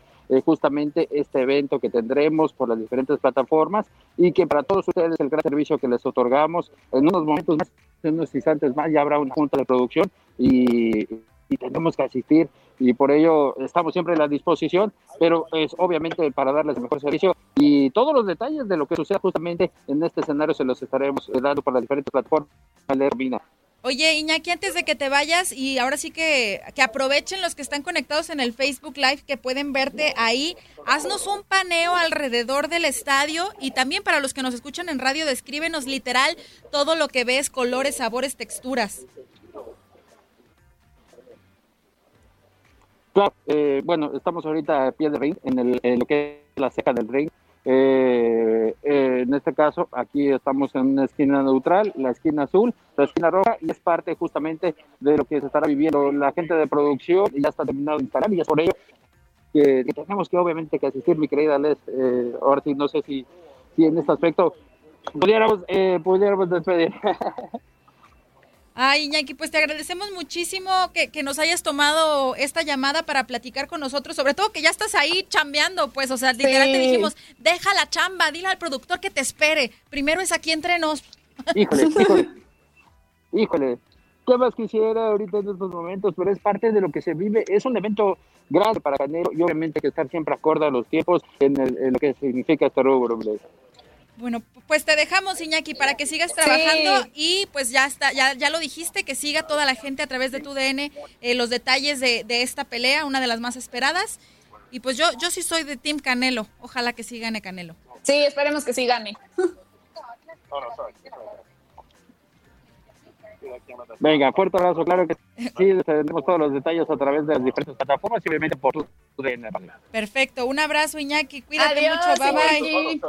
justamente este evento que tendremos por las diferentes plataformas y que para todos ustedes el gran servicio que les otorgamos en unos momentos más, en unos instantes más, ya habrá una junta de producción y y tenemos que asistir y por ello estamos siempre a la disposición, pero es obviamente para darles mejor servicio y todos los detalles de lo que suceda justamente en este escenario se los estaremos dando por las diferentes plataformas Oye, Iñaki, antes de que te vayas, y ahora sí que, que aprovechen los que están conectados en el Facebook Live, que pueden verte ahí, haznos un paneo alrededor del estadio y también para los que nos escuchan en radio, descríbenos literal todo lo que ves, colores, sabores, texturas. Eh, bueno, estamos ahorita a pie de ring, en, el, lo que es la ceja del ring. Eh, eh, en este caso, aquí estamos en una esquina neutral, la esquina azul, la esquina roja, y es parte justamente de lo que se estará viviendo la gente de producción, y ya está terminado de instalar, y es por ello que, tenemos que obviamente que asistir, mi querida Les, ahora sí, no sé si, si en este aspecto pudiéramos, pudiéramos despedir. Ay, Iñaki, pues te agradecemos muchísimo que, nos hayas tomado esta llamada para platicar con nosotros, sobre todo que ya estás ahí chambeando, pues, o sea, literal te dijimos, deja la chamba, dile al productor que te espere, primero es aquí entre nos. Híjole, híjole, híjole, ¿qué más quisiera ahorita en estos momentos? Pero es parte de lo que se vive, es un evento grande para Canelo y obviamente que estar siempre acorde a los tiempos en, lo que significa este rubro. Bueno, pues te dejamos, Iñaki, para que sigas trabajando y pues ya está, ya, ya lo dijiste, que siga toda la gente a través de tu DN eh, los detalles de, de, esta pelea, una de las más esperadas. Y pues yo, yo sí soy de Team Canelo, ojalá que sí gane Canelo. Sí, esperemos que sí gane. Venga, fuerte abrazo, claro que sí, tenemos todos los detalles a través de las diferentes plataformas y obviamente por tu Perfecto, un abrazo Iñaki, cuídate mucho, bye bye.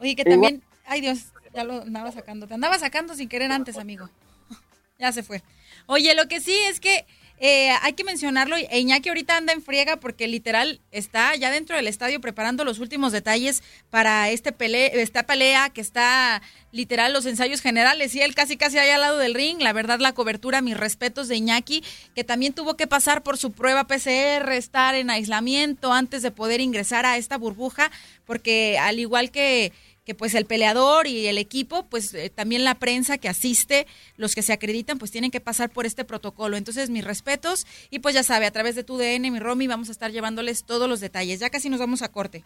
Oye, que también, ay Dios, ya lo andaba sacando, te andaba sacando sin querer antes, amigo. ya se fue. Oye, lo que sí es que eh, hay que mencionarlo, e Iñaki ahorita anda en friega porque literal está ya dentro del estadio preparando los últimos detalles para este pele esta pelea que está literal los ensayos generales y él casi casi ahí al lado del ring. La verdad, la cobertura, mis respetos de Iñaki, que también tuvo que pasar por su prueba PCR, estar en aislamiento antes de poder ingresar a esta burbuja, porque al igual que que pues el peleador y el equipo, pues eh, también la prensa que asiste, los que se acreditan, pues tienen que pasar por este protocolo. Entonces, mis respetos y pues ya sabe, a través de tu DN, mi Romy, vamos a estar llevándoles todos los detalles. Ya casi nos vamos a corte.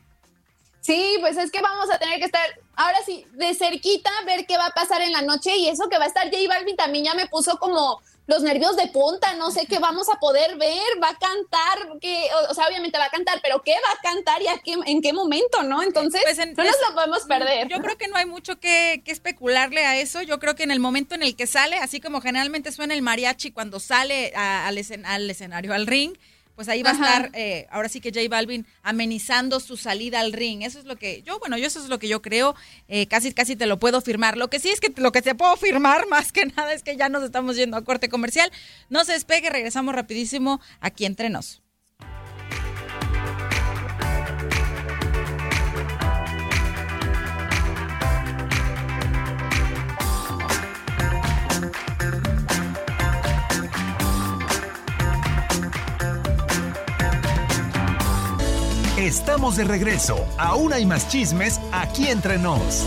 Sí, pues es que vamos a tener que estar, ahora sí, de cerquita, ver qué va a pasar en la noche y eso que va a estar J Balvin también ya me puso como los nervios de punta, no sé qué vamos a poder ver, va a cantar, que, o, sea, obviamente va a cantar, pero qué va a cantar y a qué, en qué momento, ¿no? Entonces, pues no nos lo podemos perder. Yo creo que no hay mucho que, especularle a eso, yo creo que en el momento en el que sale, así como generalmente suena el mariachi cuando sale al, al escenario, al ring, pues ahí va a estar, eh, ahora sí que J Balvin amenizando su salida al ring. Eso es lo que yo, bueno, yo eso es lo que yo creo, eh, casi, casi te lo puedo firmar. Lo que sí es que lo que te puedo firmar más que nada es que ya nos estamos yendo a corte comercial. No se despegue, regresamos rapidísimo aquí entre nos. Estamos de regreso. Aún hay más chismes aquí entre nos.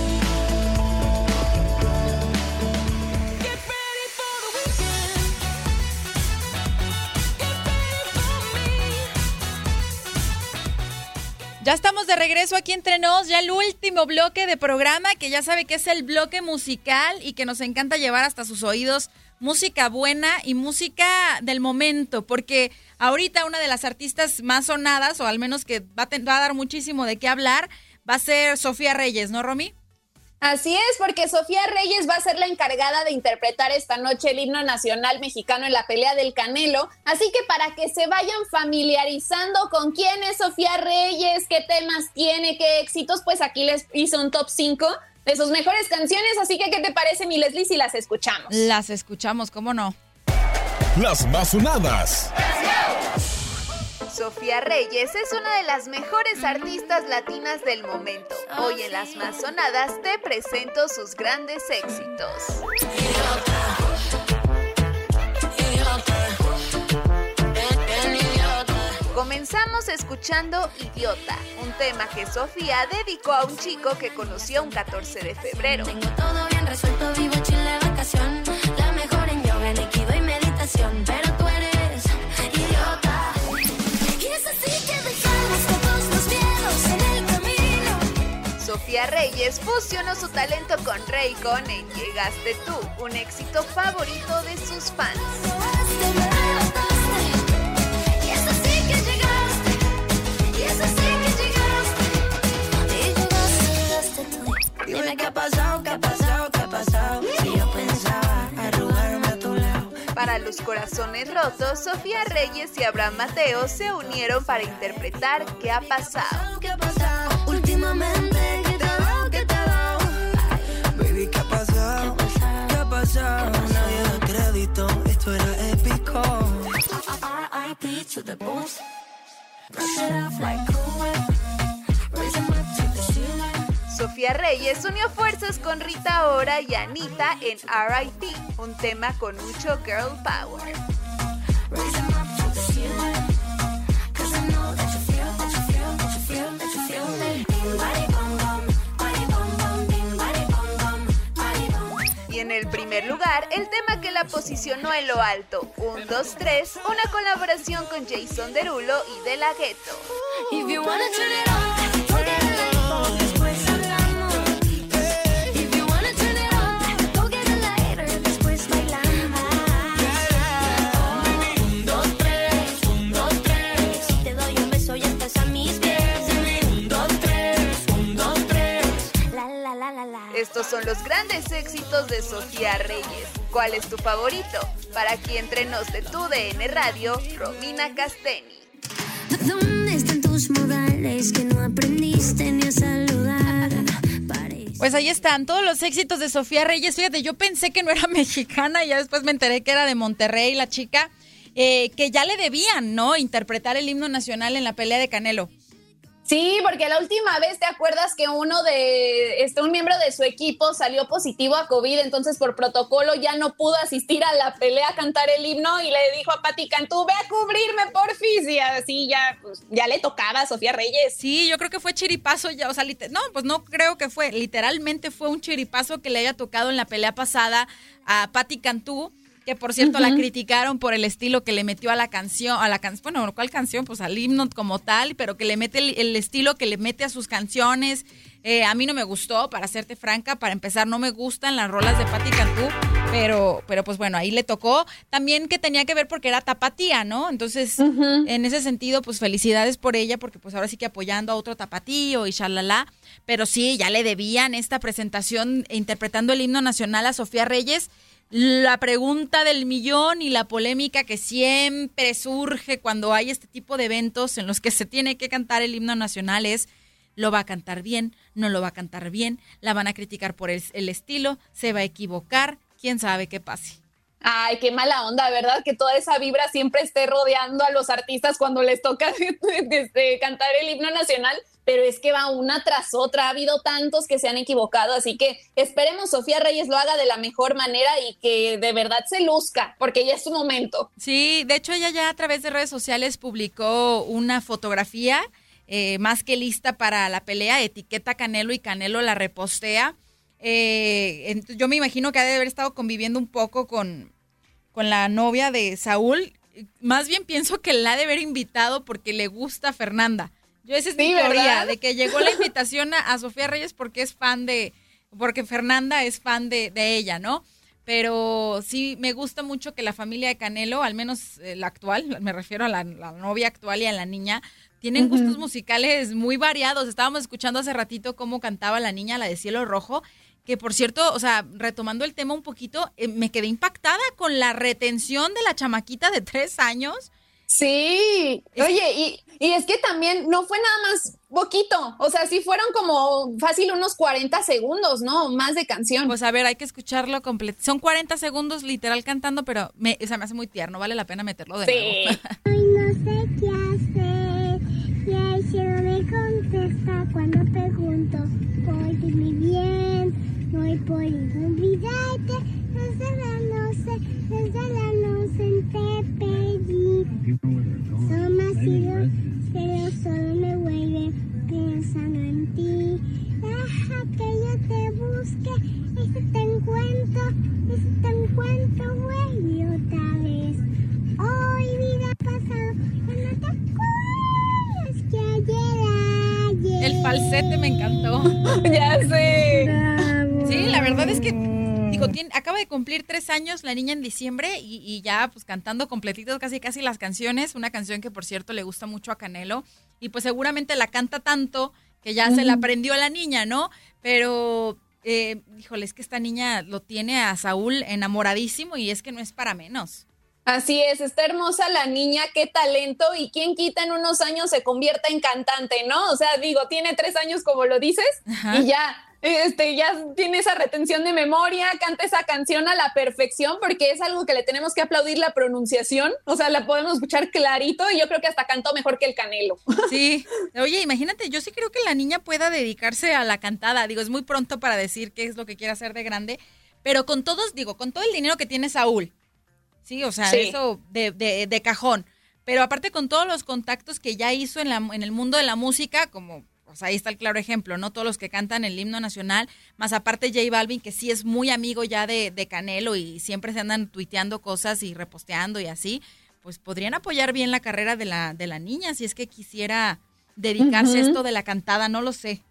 Ya estamos de regreso aquí entre nos, ya el último bloque de programa, que ya sabe que es el bloque musical y que nos encanta llevar hasta sus oídos música buena y música del momento, porque ahorita una de las artistas más sonadas, o al menos que va a, va a dar muchísimo de qué hablar, va a ser Sofía Reyes, ¿no, Romy? Así es, porque Sofía Reyes va a ser la encargada de interpretar esta noche el himno nacional mexicano en la pelea del Canelo. Así que para que se vayan familiarizando con quién es Sofía Reyes, qué temas tiene, qué éxitos, pues aquí les hice un top 5 de sus mejores canciones. Así que, ¿qué te parece, mi Leslie, si las escuchamos? Las escuchamos, ¿cómo no? Las más sonadas. Sofía Reyes es una de las mejores artistas latinas del momento. Hoy en las más sonadas te presento sus grandes éxitos. Comenzamos escuchando Idiota, un tema que Sofía dedicó a un chico que conoció un 14 de febrero. Tengo todo bien resuelto, vivo chile vacación. Pero tú eres idiota. Y es así que dejamos todos los miedos en el camino. Sofía Reyes fusionó su talento con Raycon en Llegaste tú, un éxito favorito de sus fans. Y es así que llegaste. Y es así que llegaste. Y llegaste, llegaste tú. Dime qué ha pasado, qué ha pasado, qué ha pasado. Para los corazones rotos, Sofía Reyes y Abraham Mateo se unieron para interpretar ¿Qué ha pasado? ¿Qué ha pasado? Últimamente, ¿qué te ha dado? ¿Qué te ha dado? Baby, ¿qué ha pasado? ¿Qué ha pasado? Nadie da crédito, esto era épico. R.I.P. to the boost. Brush it off like Cool Sofía Reyes unió fuerzas con Rita Ora y Anita en R.I.P., un tema con mucho girl power. Y en el primer lugar, el tema que la posicionó en lo alto, 1, 2, 3, una colaboración con Jason Derulo y De La Ghetto. Estos son los grandes éxitos de Sofía Reyes. ¿Cuál es tu favorito? Para aquí entre nos de tu DN Radio, Romina Casteni. ¿Dónde están tus modales que no aprendiste ni a saludar? Pues ahí están todos los éxitos de Sofía Reyes. Fíjate, yo pensé que no era mexicana y ya después me enteré que era de Monterrey, la chica, eh, que ya le debían, ¿no? Interpretar el himno nacional en la pelea de Canelo. Sí, porque la última vez te acuerdas que uno de, este, un miembro de su equipo salió positivo a COVID, entonces por protocolo ya no pudo asistir a la pelea a cantar el himno y le dijo a Pati Cantú, ve a cubrirme porfis, y así ya, pues, ya le tocaba a Sofía Reyes. Sí, yo creo que fue chiripazo ya, o sea, no, pues no creo que fue, literalmente fue un chiripazo que le haya tocado en la pelea pasada a Patti Cantú, que por cierto la criticaron por el estilo que le metió a la canción, a la canción, bueno, ¿cuál canción? Pues al himno como tal, pero que le mete el, el estilo que le mete a sus canciones. Eh, a mí no me gustó, para serte franca, para empezar, no me gustan las rolas de Patti Cantú, pero, pero pues bueno, ahí le tocó. También que tenía que ver porque era tapatía, ¿no? Entonces, en ese sentido, pues felicidades por ella, porque pues ahora sí que apoyando a otro tapatío y shalala. Pero sí, ya le debían esta presentación interpretando el himno nacional a Sofía Reyes. La pregunta del millón y la polémica que siempre surge cuando hay este tipo de eventos en los que se tiene que cantar el himno nacional es, ¿lo va a cantar bien? ¿No lo va a cantar bien? ¿La van a criticar por el, estilo? ¿Se va a equivocar? ¿Quién sabe qué pase? Ay, qué mala onda, ¿verdad? Que toda esa vibra siempre esté rodeando a los artistas cuando les toca cantar el himno nacional, pero es que va una tras otra, ha habido tantos que se han equivocado, así que esperemos Sofía Reyes lo haga de la mejor manera y que de verdad se luzca, porque ya es su momento. Sí, de hecho ella ya a través de redes sociales publicó una fotografía eh, más que lista para la pelea, etiqueta Canelo y Canelo la repostea. Eh, yo me imagino que ha de haber estado conviviendo un poco con, con la novia de Saúl. Más bien pienso que la ha de haber invitado porque le gusta Fernanda. Yo esa es mi Sí, teoría, ¿verdad? de que llegó la invitación a, a Sofía Reyes porque es fan de, porque Fernanda es fan de, de ella, ¿no? Pero sí me gusta mucho que la familia de Canelo, al menos eh, la actual, me refiero a la, la novia actual y a la niña, tienen gustos musicales muy variados. Estábamos escuchando hace ratito cómo cantaba la niña, la de Cielo Rojo, que por cierto, o sea, retomando el tema un poquito, eh, me quedé impactada con la retención de la chamaquita de tres años. Sí, oye, y, y es que también no fue nada más poquito, o sea, sí fueron como fácil unos 40 segundos, ¿no? Más de canción. Pues a ver, hay que escucharlo completo. Son 40 segundos literal cantando, pero me, o sea, me hace muy tierno, vale la pena meterlo de nuevo. Hoy no sé qué hacer y el cielo me contesta cuando pregunto por mi bien. No hay por olvidarte, desde la noche, desde la noche te pedí. Solo me ha sido, pero solo me vuelve pensando en ti. Deja que yo te busque, y si te encuentro, y si te encuentro, vuelve otra vez. Hoy vida pasado, ya no te acuerdas que ayer. El falsete me encantó. ya sé. Sí, la verdad es que, digo, tiene- acaba de cumplir tres años la niña en diciembre y, y ya pues cantando completitos casi casi las canciones, una canción que por cierto le gusta mucho a Canelo y pues seguramente la canta tanto que ya se la aprendió a la niña, ¿no? Pero, eh, híjole, es que esta niña lo tiene a Saúl enamoradísimo y es que no es para menos. Así es, está hermosa la niña, qué talento y quién quita en unos años se convierta en cantante, ¿no? O sea, digo, tiene tres años como lo dices Ajá. y ya, este, ya tiene esa retención de memoria, canta esa canción a la perfección porque es algo que le tenemos que aplaudir la pronunciación, o sea, la podemos escuchar clarito y yo creo que hasta cantó mejor que el Canelo. Sí, oye, imagínate, yo sí creo que la niña pueda dedicarse a la cantada. Digo, es muy pronto para decir qué es lo que quiere hacer de grande, pero con todos, digo, con todo el dinero que tiene Saúl, sí, o sea, Sí. eso de, de- de cajón. Pero aparte con todos los contactos que ya hizo en, la, en el mundo de la música, como, o sea, ahí está el claro ejemplo, ¿no? Todos los que cantan el himno nacional, más aparte J Balvin, que sí es muy amigo ya de, de Canelo y siempre se andan tuiteando cosas y reposteando y así, pues podrían apoyar bien la carrera de la, de la niña si es que quisiera dedicarse a esto de la cantada, no lo sé.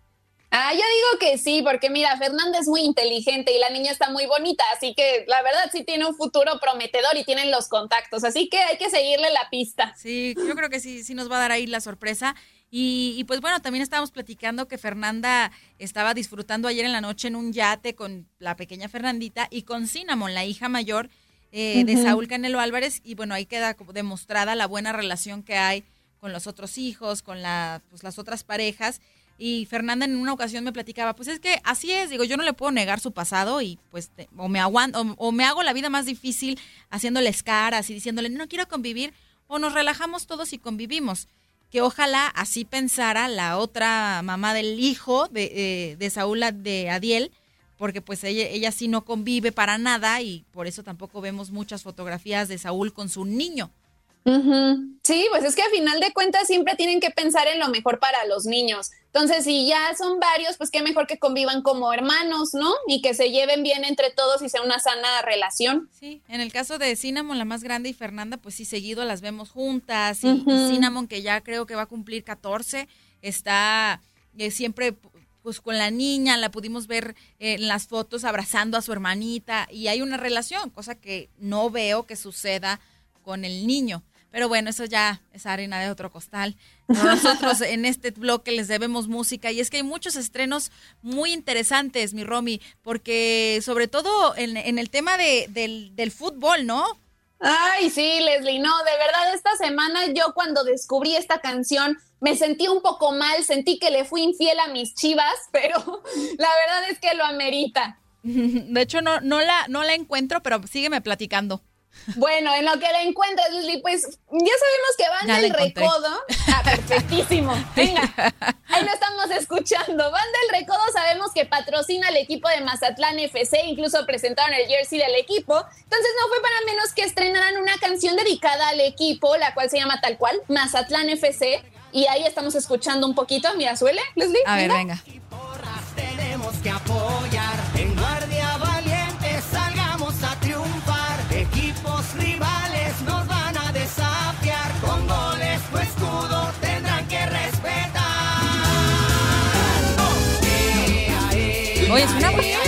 Ah, yo digo que sí, porque mira, Fernanda es muy inteligente y la niña está muy bonita, así que la verdad sí tiene un futuro prometedor y tienen los contactos, así que hay que seguirle la pista. Sí, yo creo que sí, sí nos va a dar ahí la sorpresa. Y, y pues bueno, también estábamos platicando que Fernanda estaba disfrutando ayer en la noche en un yate con la pequeña Fernandita y con Cinnamon, la hija mayor eh, de. Saúl Canelo Álvarez. Y bueno, ahí queda como demostrada la buena relación que hay con los otros hijos, con la, pues, las otras parejas. Y Fernanda en una ocasión me platicaba, pues es que así es, digo, yo no le puedo negar su pasado y pues te- o me aguanto o, o me hago la vida más difícil haciéndoles caras y diciéndole, no quiero convivir, o nos relajamos todos y convivimos. Que ojalá así pensara la otra mamá del hijo de, eh, de Saúl de Adiel, porque pues ella, ella sí no convive para nada y por eso tampoco vemos muchas fotografías de Saúl con su niño. Sí, pues es que a final de cuentas siempre tienen que pensar en lo mejor para los niños. Entonces, si ya son varios, pues qué mejor que convivan como hermanos, ¿no? Y que se lleven bien entre todos y sea una sana relación. Sí, en el caso de Cinnamon, la más grande, y Fernanda, pues sí, seguido las vemos juntas. Y. Cinnamon, que ya creo que va a cumplir 14, está eh, siempre pues con la niña, la pudimos ver eh, en las fotos abrazando a su hermanita y hay una relación, cosa que no veo que suceda con el niño. Pero bueno, eso ya es harina de otro costal. Nosotros en este bloque les debemos música y es que hay muchos estrenos muy interesantes, mi Romy, porque sobre todo en, en el tema de, del, del fútbol, ¿no? Ay, sí, Leslie, no, de verdad, esta semana yo cuando descubrí esta canción me sentí un poco mal, sentí que le fui infiel a mis chivas, pero la verdad es que lo amerita. De hecho, no, no, la, no la encuentro, pero sígueme platicando. Bueno, en lo que la encuentras, Leslie, pues ya sabemos que Banda Ya la El encontré. Recodo. Ah, perfectísimo. Venga, ahí lo estamos escuchando. Banda El Recodo sabemos que patrocina al equipo de Mazatlán FC, incluso presentaron el jersey del equipo. Entonces no fue para menos que estrenaran una canción dedicada al equipo, la cual se llama tal cual, Mazatlán FC. Y ahí estamos escuchando un poquito. Mira, suele, Leslie. A ver, venga. tenemos que apoyar. Oye, es una buena.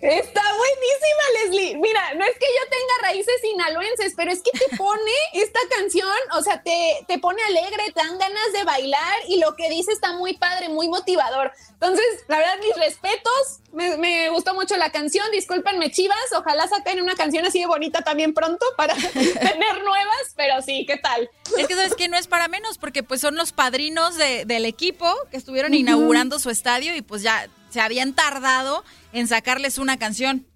Está buenísima, Leslie. Mira, no es que yo tenga raíces sinaloenses, pero es que te pone esta canción, o sea, te, te pone alegre, te dan ganas de bailar y lo que dice está muy padre, muy motivador. Entonces, la verdad, mis respetos. Me, me gustó mucho la canción. Discúlpenme, chivas. Ojalá saquen una canción así de bonita también pronto para tener nuevas, pero sí, ¿qué tal? Es que sabes que no es para menos, porque pues son los padrinos de- del equipo que estuvieron inaugurando su estadio y pues ya se habían tardado en sacarles una canción.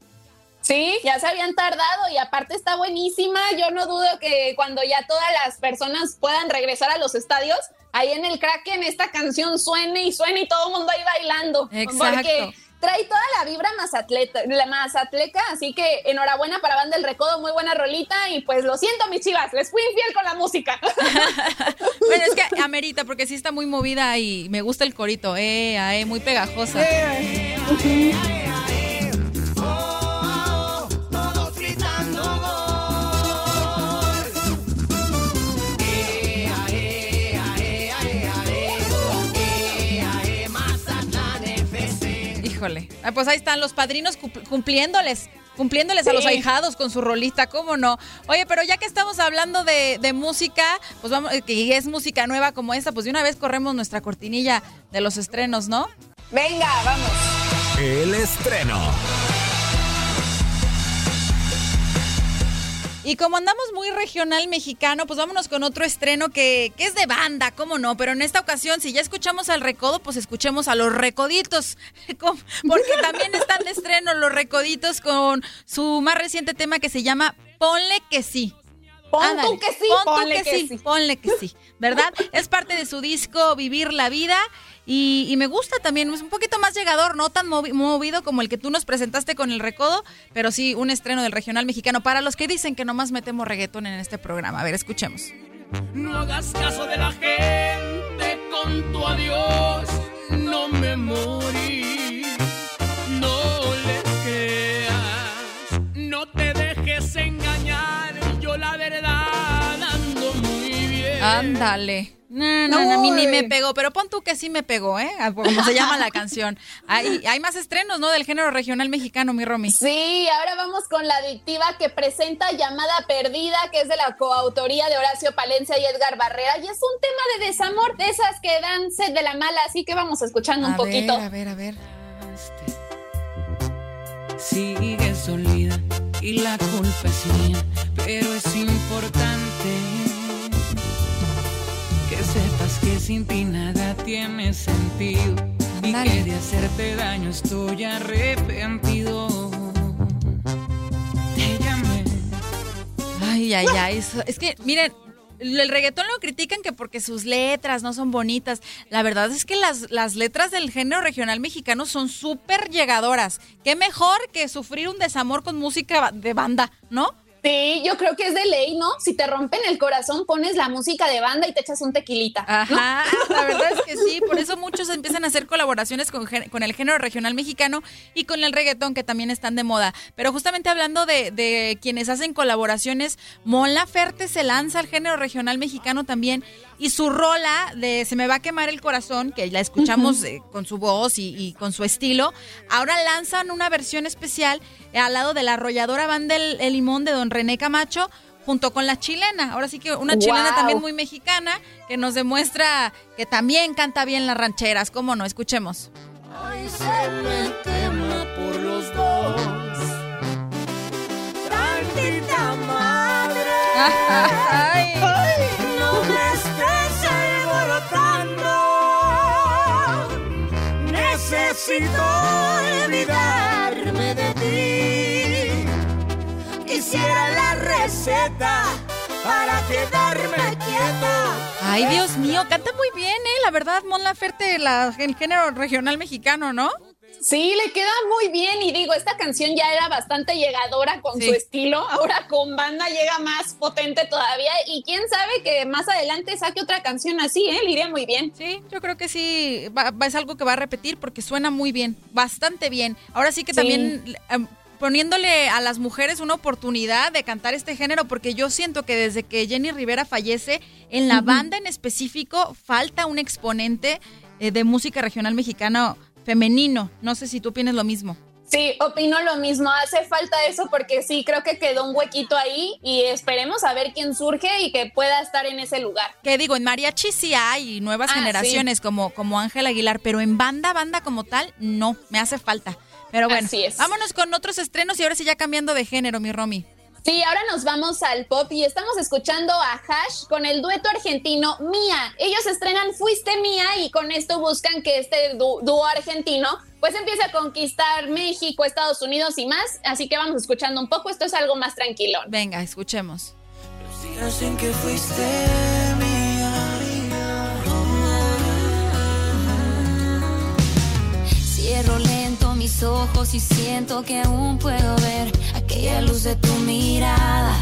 Sí, ya se habían tardado y aparte está buenísima. Yo no dudo que cuando ya todas las personas puedan regresar a los estadios, ahí en el Kraken esta canción suene y suene y todo el mundo ahí bailando. Exacto. Porque trae toda la vibra más atleta, la más atleca, así que enhorabuena para Banda del Recodo, muy buena rolita y pues lo siento mis chivas, les fui infiel con la música. Bueno, es que amerita, porque sí está muy movida y me gusta el corito, eh, eh, muy pegajosa. Todos Híjole. Ah, pues ahí están los padrinos cumpl- cumpliéndoles, cumpliéndoles a los ahijados con su rolista, ¿cómo no? Oye, pero ya que estamos hablando de, de música, pues vamos, eh, que es música nueva como esta, pues de una vez corremos nuestra cortinilla de los estrenos, ¿no? Venga, vamos. El estreno. Y como andamos muy regional mexicano, pues vámonos con otro estreno que, que es de banda, ¿cómo no? Pero en esta ocasión, si ya escuchamos al recodo, pues escuchemos a los recoditos. Porque también están de estreno los recoditos con su más reciente tema que se llama Ponle que sí. Pon tú que sí, pon tú ponle que sí. Ponle que sí, ¿verdad? es parte de su disco Vivir la Vida y, me gusta también, es un poquito más llegador, no tan movi- movido como el que tú nos presentaste con el recodo, pero sí un estreno del regional mexicano para los que dicen que nomás metemos reggaetón en este programa. A ver, escuchemos. No hagas caso de la gente con tu adiós. No me morí. No le creas. No te dejes engañar. Yo la verdad. Ándale. No, no, no, a mí ni me pegó, pero pon tú que sí me pegó, ¿eh? Ah, Como se llama la canción. Hay, hay más estrenos, ¿no? Del género regional mexicano, mi Romy. Sí, ahora vamos con la adictiva que presenta Llamada Perdida, que es de la coautoría de Horacio Palencia y Edgar Barrera, y es un tema de desamor, de esas que dan sed de la mala, así que vamos escuchando un A poquito. ver, a ver, a ver. Sigue solida y la culpa es mía, pero es importante sepas que sin ti nada tiene sentido y que de hacerte daño estoy arrepentido. Te llamé. Ay, ay, ay. eso- Es que, miren, el reggaetón lo critican que porque sus letras no son bonitas. La verdad es que las, las letras del género regional mexicano son súper llegadoras. Qué mejor que sufrir un desamor con música de banda, ¿no? Sí, yo creo que es de ley, ¿no? Si te rompen el corazón, pones la música de banda y te echas un tequilita. ¿no? Ajá, la verdad es que sí, por eso muchos empiezan a hacer colaboraciones con, con el género regional mexicano y con el reggaetón que también están de moda. Pero justamente hablando de, de quienes hacen colaboraciones, Mon Laferte se lanza al género regional mexicano también y su rola de Se me va a quemar el corazón, que la escuchamos eh, con su voz y, y con su estilo, ahora lanzan una versión especial eh, al lado de la arrolladora banda El, El Limón de Don René Camacho junto con la chilena. Ahora sí que una chilena también muy mexicana que nos demuestra que también canta bien las rancheras. ¿Cómo no? Escuchemos. Ay, se me quema por los dos. Tantita madre. Ay. No me estés alborotando. Necesito Quisiera la receta para quedarme quieta. Ay, Dios mío, canta muy bien, ¿eh? La verdad, Mon Laferte, la, el género regional mexicano, ¿no? Sí, le queda muy bien y digo, esta canción ya era bastante llegadora con Sí. su estilo, ahora con banda llega más potente todavía y quién sabe que más adelante saque otra canción así, ¿eh? Le iría muy bien. Sí, yo creo que sí, va- va- es algo que va a repetir porque suena muy bien, bastante bien. Ahora sí que Sí. también em, poniéndole a las mujeres una oportunidad de cantar este género, porque yo siento que desde que Jenny Rivera fallece, en la banda en específico falta un exponente eh, de música regional mexicana femenino. No sé si tú opinas lo mismo. Sí, opino lo mismo. Hace falta eso porque sí, creo que quedó un huequito ahí y esperemos a ver quién surge y que pueda estar en ese lugar. Que digo, en mariachi sí hay nuevas Ah, generaciones como, como Ángel Aguilar, pero en banda, banda como tal, no, me hace falta. Pero bueno, Así es. vámonos con otros estrenos y ahora sí ya cambiando de género, mi Romy. Sí, ahora nos vamos al pop y estamos escuchando a Hash con el dueto argentino Mía. Ellos estrenan Fuiste Mía y con esto buscan que este dúo argentino pues empiece a conquistar México, Estados Unidos y más. Así que vamos escuchando un poco. Esto es algo más tranquilo. Venga, escuchemos. Días en que fuiste mía. Cierro mis ojos y siento que aún puedo ver aquella luz de tu mirada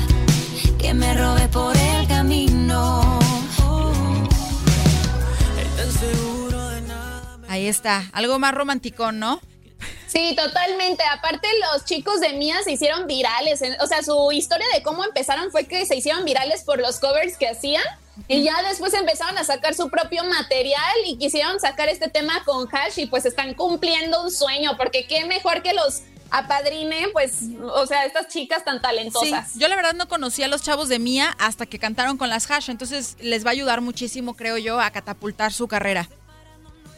que me robé por el camino. Ahí está, algo más romántico, ¿no? Sí, totalmente. Aparte, los chicos de Mía se hicieron virales. O sea, su historia de cómo empezaron fue que se hicieron virales por los covers que hacían. Y ya después empezaron a sacar su propio material y quisieron sacar este tema con Hash y pues están cumpliendo un sueño, porque qué mejor que los apadrine, pues, o sea, estas chicas tan Sí, talentosas. yo la verdad no conocía a los chavos de Mía hasta que cantaron con las Hash, entonces les va a ayudar muchísimo, creo yo, a catapultar su carrera.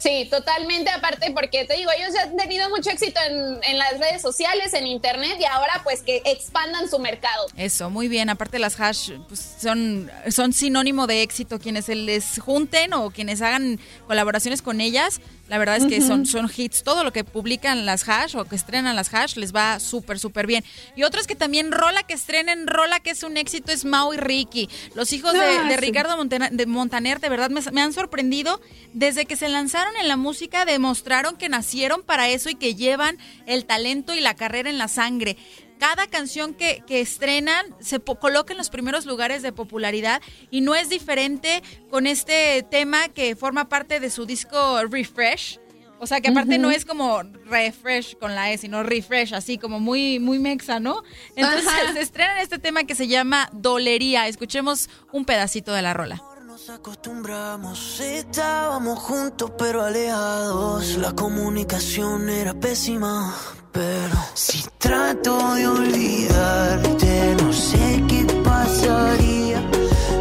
Sí, totalmente aparte porque te digo, ellos ya han tenido mucho éxito en, en las redes sociales, en internet y ahora pues que expandan su mercado. Eso, muy bien. Aparte las hash pues, son, son sinónimo de éxito. Quienes se les junten o quienes hagan colaboraciones con ellas, la verdad es que son, son hits. Todo lo que publican las hash o que estrenan las hash les va súper, súper bien. Y otros que también rola que estrenen, rola que es un éxito es Mau y Ricky. Los hijos de, Ah, de sí. Ricardo Montana- de Montaner de verdad me, me han sorprendido. Desde que se lanzaron en la música demostraron que nacieron para eso y que llevan el talento y la carrera en la sangre cada canción que, que estrenan se coloca en los primeros lugares de popularidad y no es diferente con este tema que forma parte de su disco Refresh. O sea, que aparte no es como refresh con la E, sino refresh, así como muy, muy mexa, ¿no? Entonces Ajá. se estrena este tema que se llama Dolería. Escuchemos un pedacito de la rola. Nos acostumbramos, estábamos juntos pero alejados. La comunicación era pésima, pero si trato de olvidarte, no sé qué pasaría.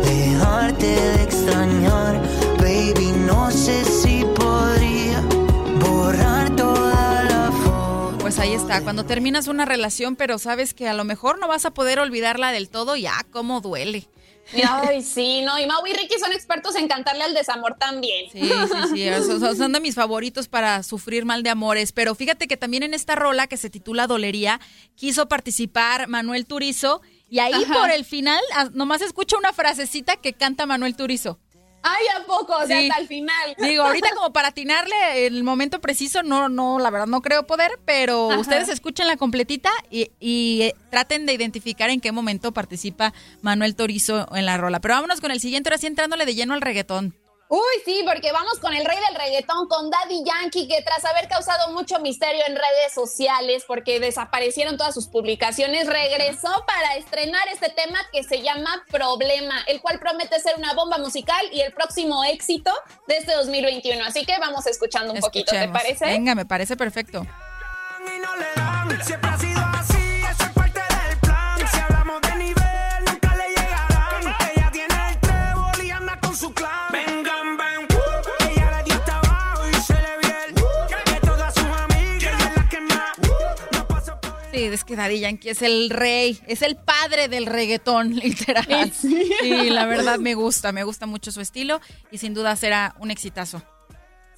Dejarte de extrañar, baby, no sé si podría borrar toda la foto. Pues ahí está, cuando terminas una relación, pero sabes que a lo mejor no vas a poder olvidarla del todo, ya, cómo duele. Ay, sí, no, y Mau y Ricky son expertos en cantarle al desamor también. Sí, sí, sí, son, de mis favoritos para sufrir mal de amores, pero fíjate que también en esta rola que se titula Dolería, quiso participar Manuel Turizo y ahí Ajá. por el final ah, nomás escucha una frasecita que canta Manuel Turizo. Ay, ¿a poco? O sea, Sí. hasta el final. Digo, ahorita como para atinarle el momento preciso, no, no, la verdad no creo poder, pero Ajá. ustedes escuchen la completita y, y, eh, traten de identificar en qué momento participa Manuel Torizo en la rola. Pero vámonos con el siguiente, ahora sí entrándole de lleno al reggaetón. Uy, sí, porque vamos con el rey del reggaetón, con Daddy Yankee, que tras haber causado mucho misterio en redes sociales, porque desaparecieron todas sus publicaciones, regresó para estrenar este tema que se llama Problema, el cual promete ser una bomba musical y el próximo éxito de este 2021. Así que vamos escuchando un poquito, ¿te parece? Venga, me parece perfecto. y no le dan. Siempre ha sido así, es que Daddy Yankee es el rey, es el padre del reggaetón, literal. Sí. Y la verdad me gusta, me gusta mucho su estilo y sin duda será un exitazo.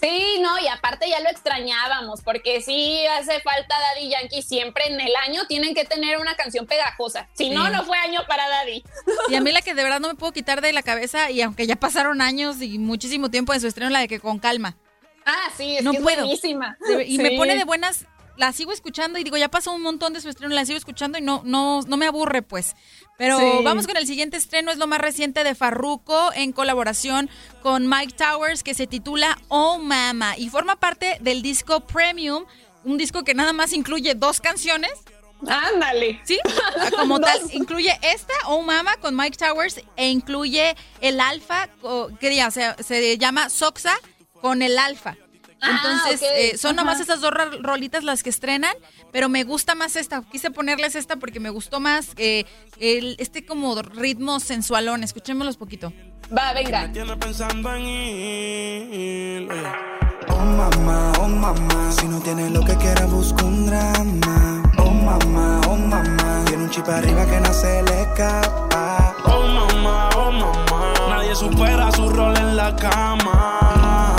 Sí, no, y aparte ya lo extrañábamos, porque sí hace falta Daddy Yankee siempre en el año, tienen que tener una canción pegajosa. Si no, Sí. no fue año para Daddy. Y a mí la que de verdad no me puedo quitar de la cabeza, y aunque ya pasaron años y muchísimo tiempo de su estreno, la de que con calma. Ah, sí, es No que es buenísima. Y me pone de buenas, la sigo escuchando y digo, ya pasó un montón de su estreno, la sigo escuchando y no, no, no me aburre, pues. Pero Sí. vamos con el siguiente estreno, es lo más reciente de Farruko en colaboración con Mike Towers, que se titula Oh Mama y forma parte del disco Premium, un disco que nada más incluye dos canciones. Ándale. Sí, como tal, incluye esta, Oh Mama, con Mike Towers, e incluye el Alfa, que diga, se, se llama Soxa, con el Alfa. Ah, Entonces, ok. eh, son nomás Ajá. esas dos ro- rolitas las que estrenan, pero me gusta más esta. Quise ponerles esta porque me gustó más eh, el, este como ritmo sensualón. Escuchémoslos poquito. Va, venga. Tiene pensando en ir. Oh mamá, oh mamá, si no tienes lo que quieras busca un drama. Oh mamá, oh mamá, tiene un chip arriba que no se le escapa. Oh mamá, oh mamá, nadie supera su rol en la cama.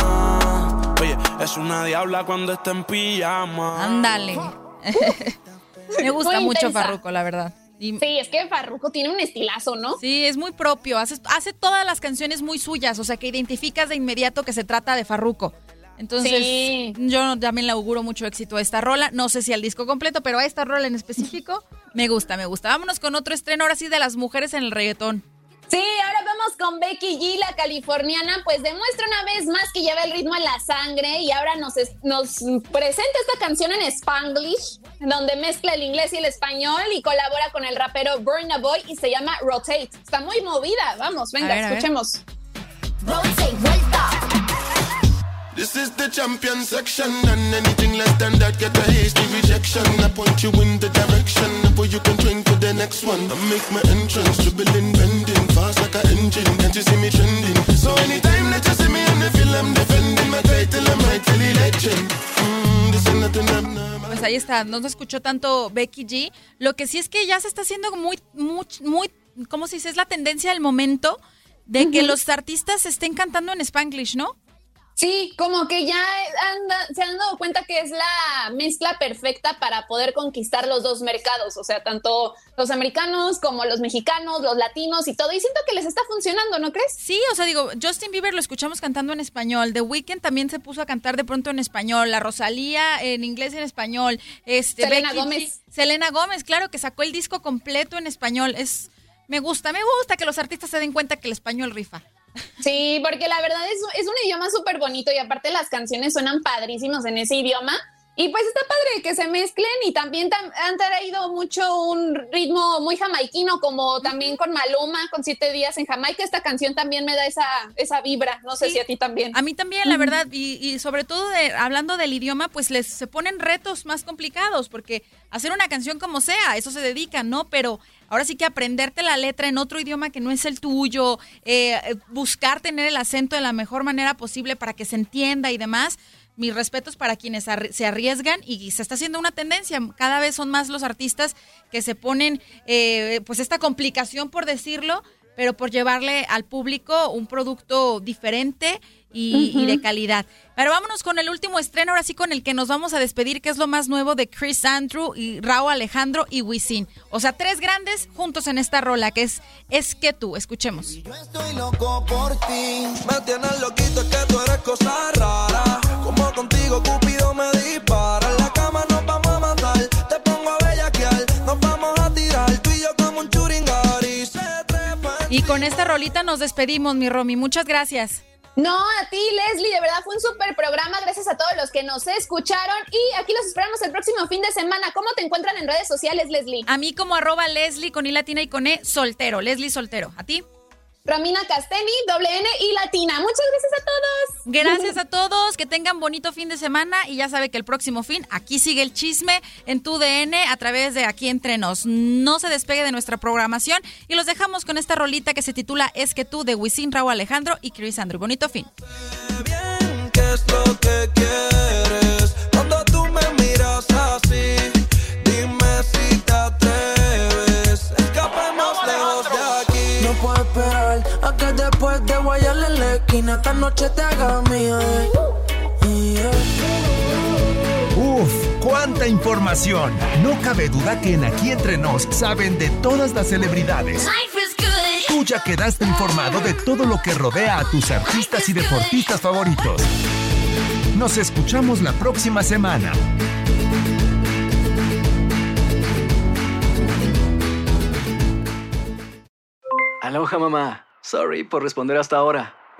Es una diabla cuando está en pijama. Ándale. me gusta Muy mucho intensa. Farruko, la verdad. Y- Sí, es que Farruko tiene un estilazo, ¿no? Sí, es muy propio. Hace, hace todas las canciones muy suyas, o sea que identificas de inmediato que se trata de Farruko. Entonces, Sí. yo también le auguro mucho éxito a esta rola. No sé si al disco completo, pero a esta rola en específico me gusta, me gusta. Vámonos con otro estreno ahora sí de las mujeres en el reggaetón. Sí, ahora vamos con Becky G, la californiana, pues demuestra una vez más que lleva el ritmo en la sangre y ahora nos, es- nos presenta esta canción en Spanglish, donde mezcla el inglés y el español y colabora con el rapero Burna Boy y se llama Rotate. Está muy movida, vamos, venga, A ver, a ver. escuchemos. Rotate, vuelta. This is the champion section, and anything less than that get a hasty rejection. I point you in the direction where you can drink to the next one. I make my entrance, dribbling, bending, fast like an engine. Can't you see me trending? So anytime that you see me and you feel I'm defending my title, I'm rightfully legend. Mm, this is nothing abnormal. Pues ahí está, no se escuchó tanto Becky G. Lo que sí es que ya se está haciendo muy, muy, muy, ¿cómo se dice? Es la tendencia del momento de que Ujú. los artistas estén cantando en Spanglish, ¿no? Sí, como que ya anda- se han dado cuenta que es la mezcla perfecta para poder conquistar los dos mercados, o sea, tanto los americanos como los mexicanos, los latinos y todo. Y siento que les está funcionando, ¿no crees? Sí, o sea, digo, Justin Bieber lo escuchamos cantando en español, The Weeknd también se puso a cantar de pronto en español, la Rosalía en inglés y en español, este Selena Becky Gómez. Selena Gómez, claro, que sacó el disco completo en español. Es me gusta, me gusta que los artistas se den cuenta que el español rifa. Sí, porque la verdad es, es un idioma súper bonito y aparte las canciones suenan padrísimos en ese idioma. Y pues está padre que se mezclen y también tam- han traído mucho un ritmo muy jamaiquino, como también con Maluma, con siete días en Jamaica. Esta canción también me da esa, esa vibra. No sé si a ti también. A mí también, la verdad, y, y sobre todo de, hablando del idioma, pues les se ponen retos más complicados, porque hacer una canción como sea, eso se dedican, ¿no? Pero ahora sí que aprenderte la letra en otro idioma que no es el tuyo, eh, buscar tener el acento de la mejor manera posible para que se entienda y demás. Mis respetos para quienes se arriesgan y se está haciendo una tendencia. Cada vez son más los artistas que se ponen, eh, pues, esta complicación, por decirlo, pero por llevarle al público un producto diferente y, y de calidad. Pero vámonos con el último estreno, ahora sí con el que nos vamos a despedir, que es lo más nuevo de Chris Andrew y Raúl Alejandro y Wisin. O sea, tres grandes juntos en esta rola, que es Es que tú. Escuchemos. Estoy loco por ti. Me tienes loquito, es que tú eres cosa rara. Como contigo, Cupido me dispara. En la cama nos vamos a matar. Te pongo a bellaquear. Nos vamos a tirar. Tú y yo como un churingari. Se trepa. Y con esta rolita nos despedimos, mi Romy. Muchas gracias. No, a ti, Leslie, de verdad fue un súper programa. Gracias a todos los que nos escucharon. Y aquí los esperamos el próximo fin de semana. ¿Cómo te encuentran en redes sociales, Leslie? A mí como arroba Leslie con I latina y con E, soltero. Leslie soltero. ¿A ti? Romina Casteni, doble N y Latina. Muchas gracias a todos. Gracias a todos, que tengan bonito fin de semana y ya sabe que el próximo fin, aquí sigue el chisme en tu DN a través de aquí entre nos. No se despegue de nuestra programación y los dejamos con esta rolita que se titula Es que tú de Wisin, Raúl Alejandro y Chris Andrew. Bonito fin. ¿Qué es lo que quieres? Cuando tú me esquina esta noche te haga mía. eh. Uf, cuánta información. No cabe duda que en Aquí Entre Nos saben de todas las celebridades. Tú ya quedaste informado de todo lo que rodea a tus artistas y deportistas favoritos. Nos escuchamos la próxima semana. Aloha mamá. Sorry por responder hasta ahora.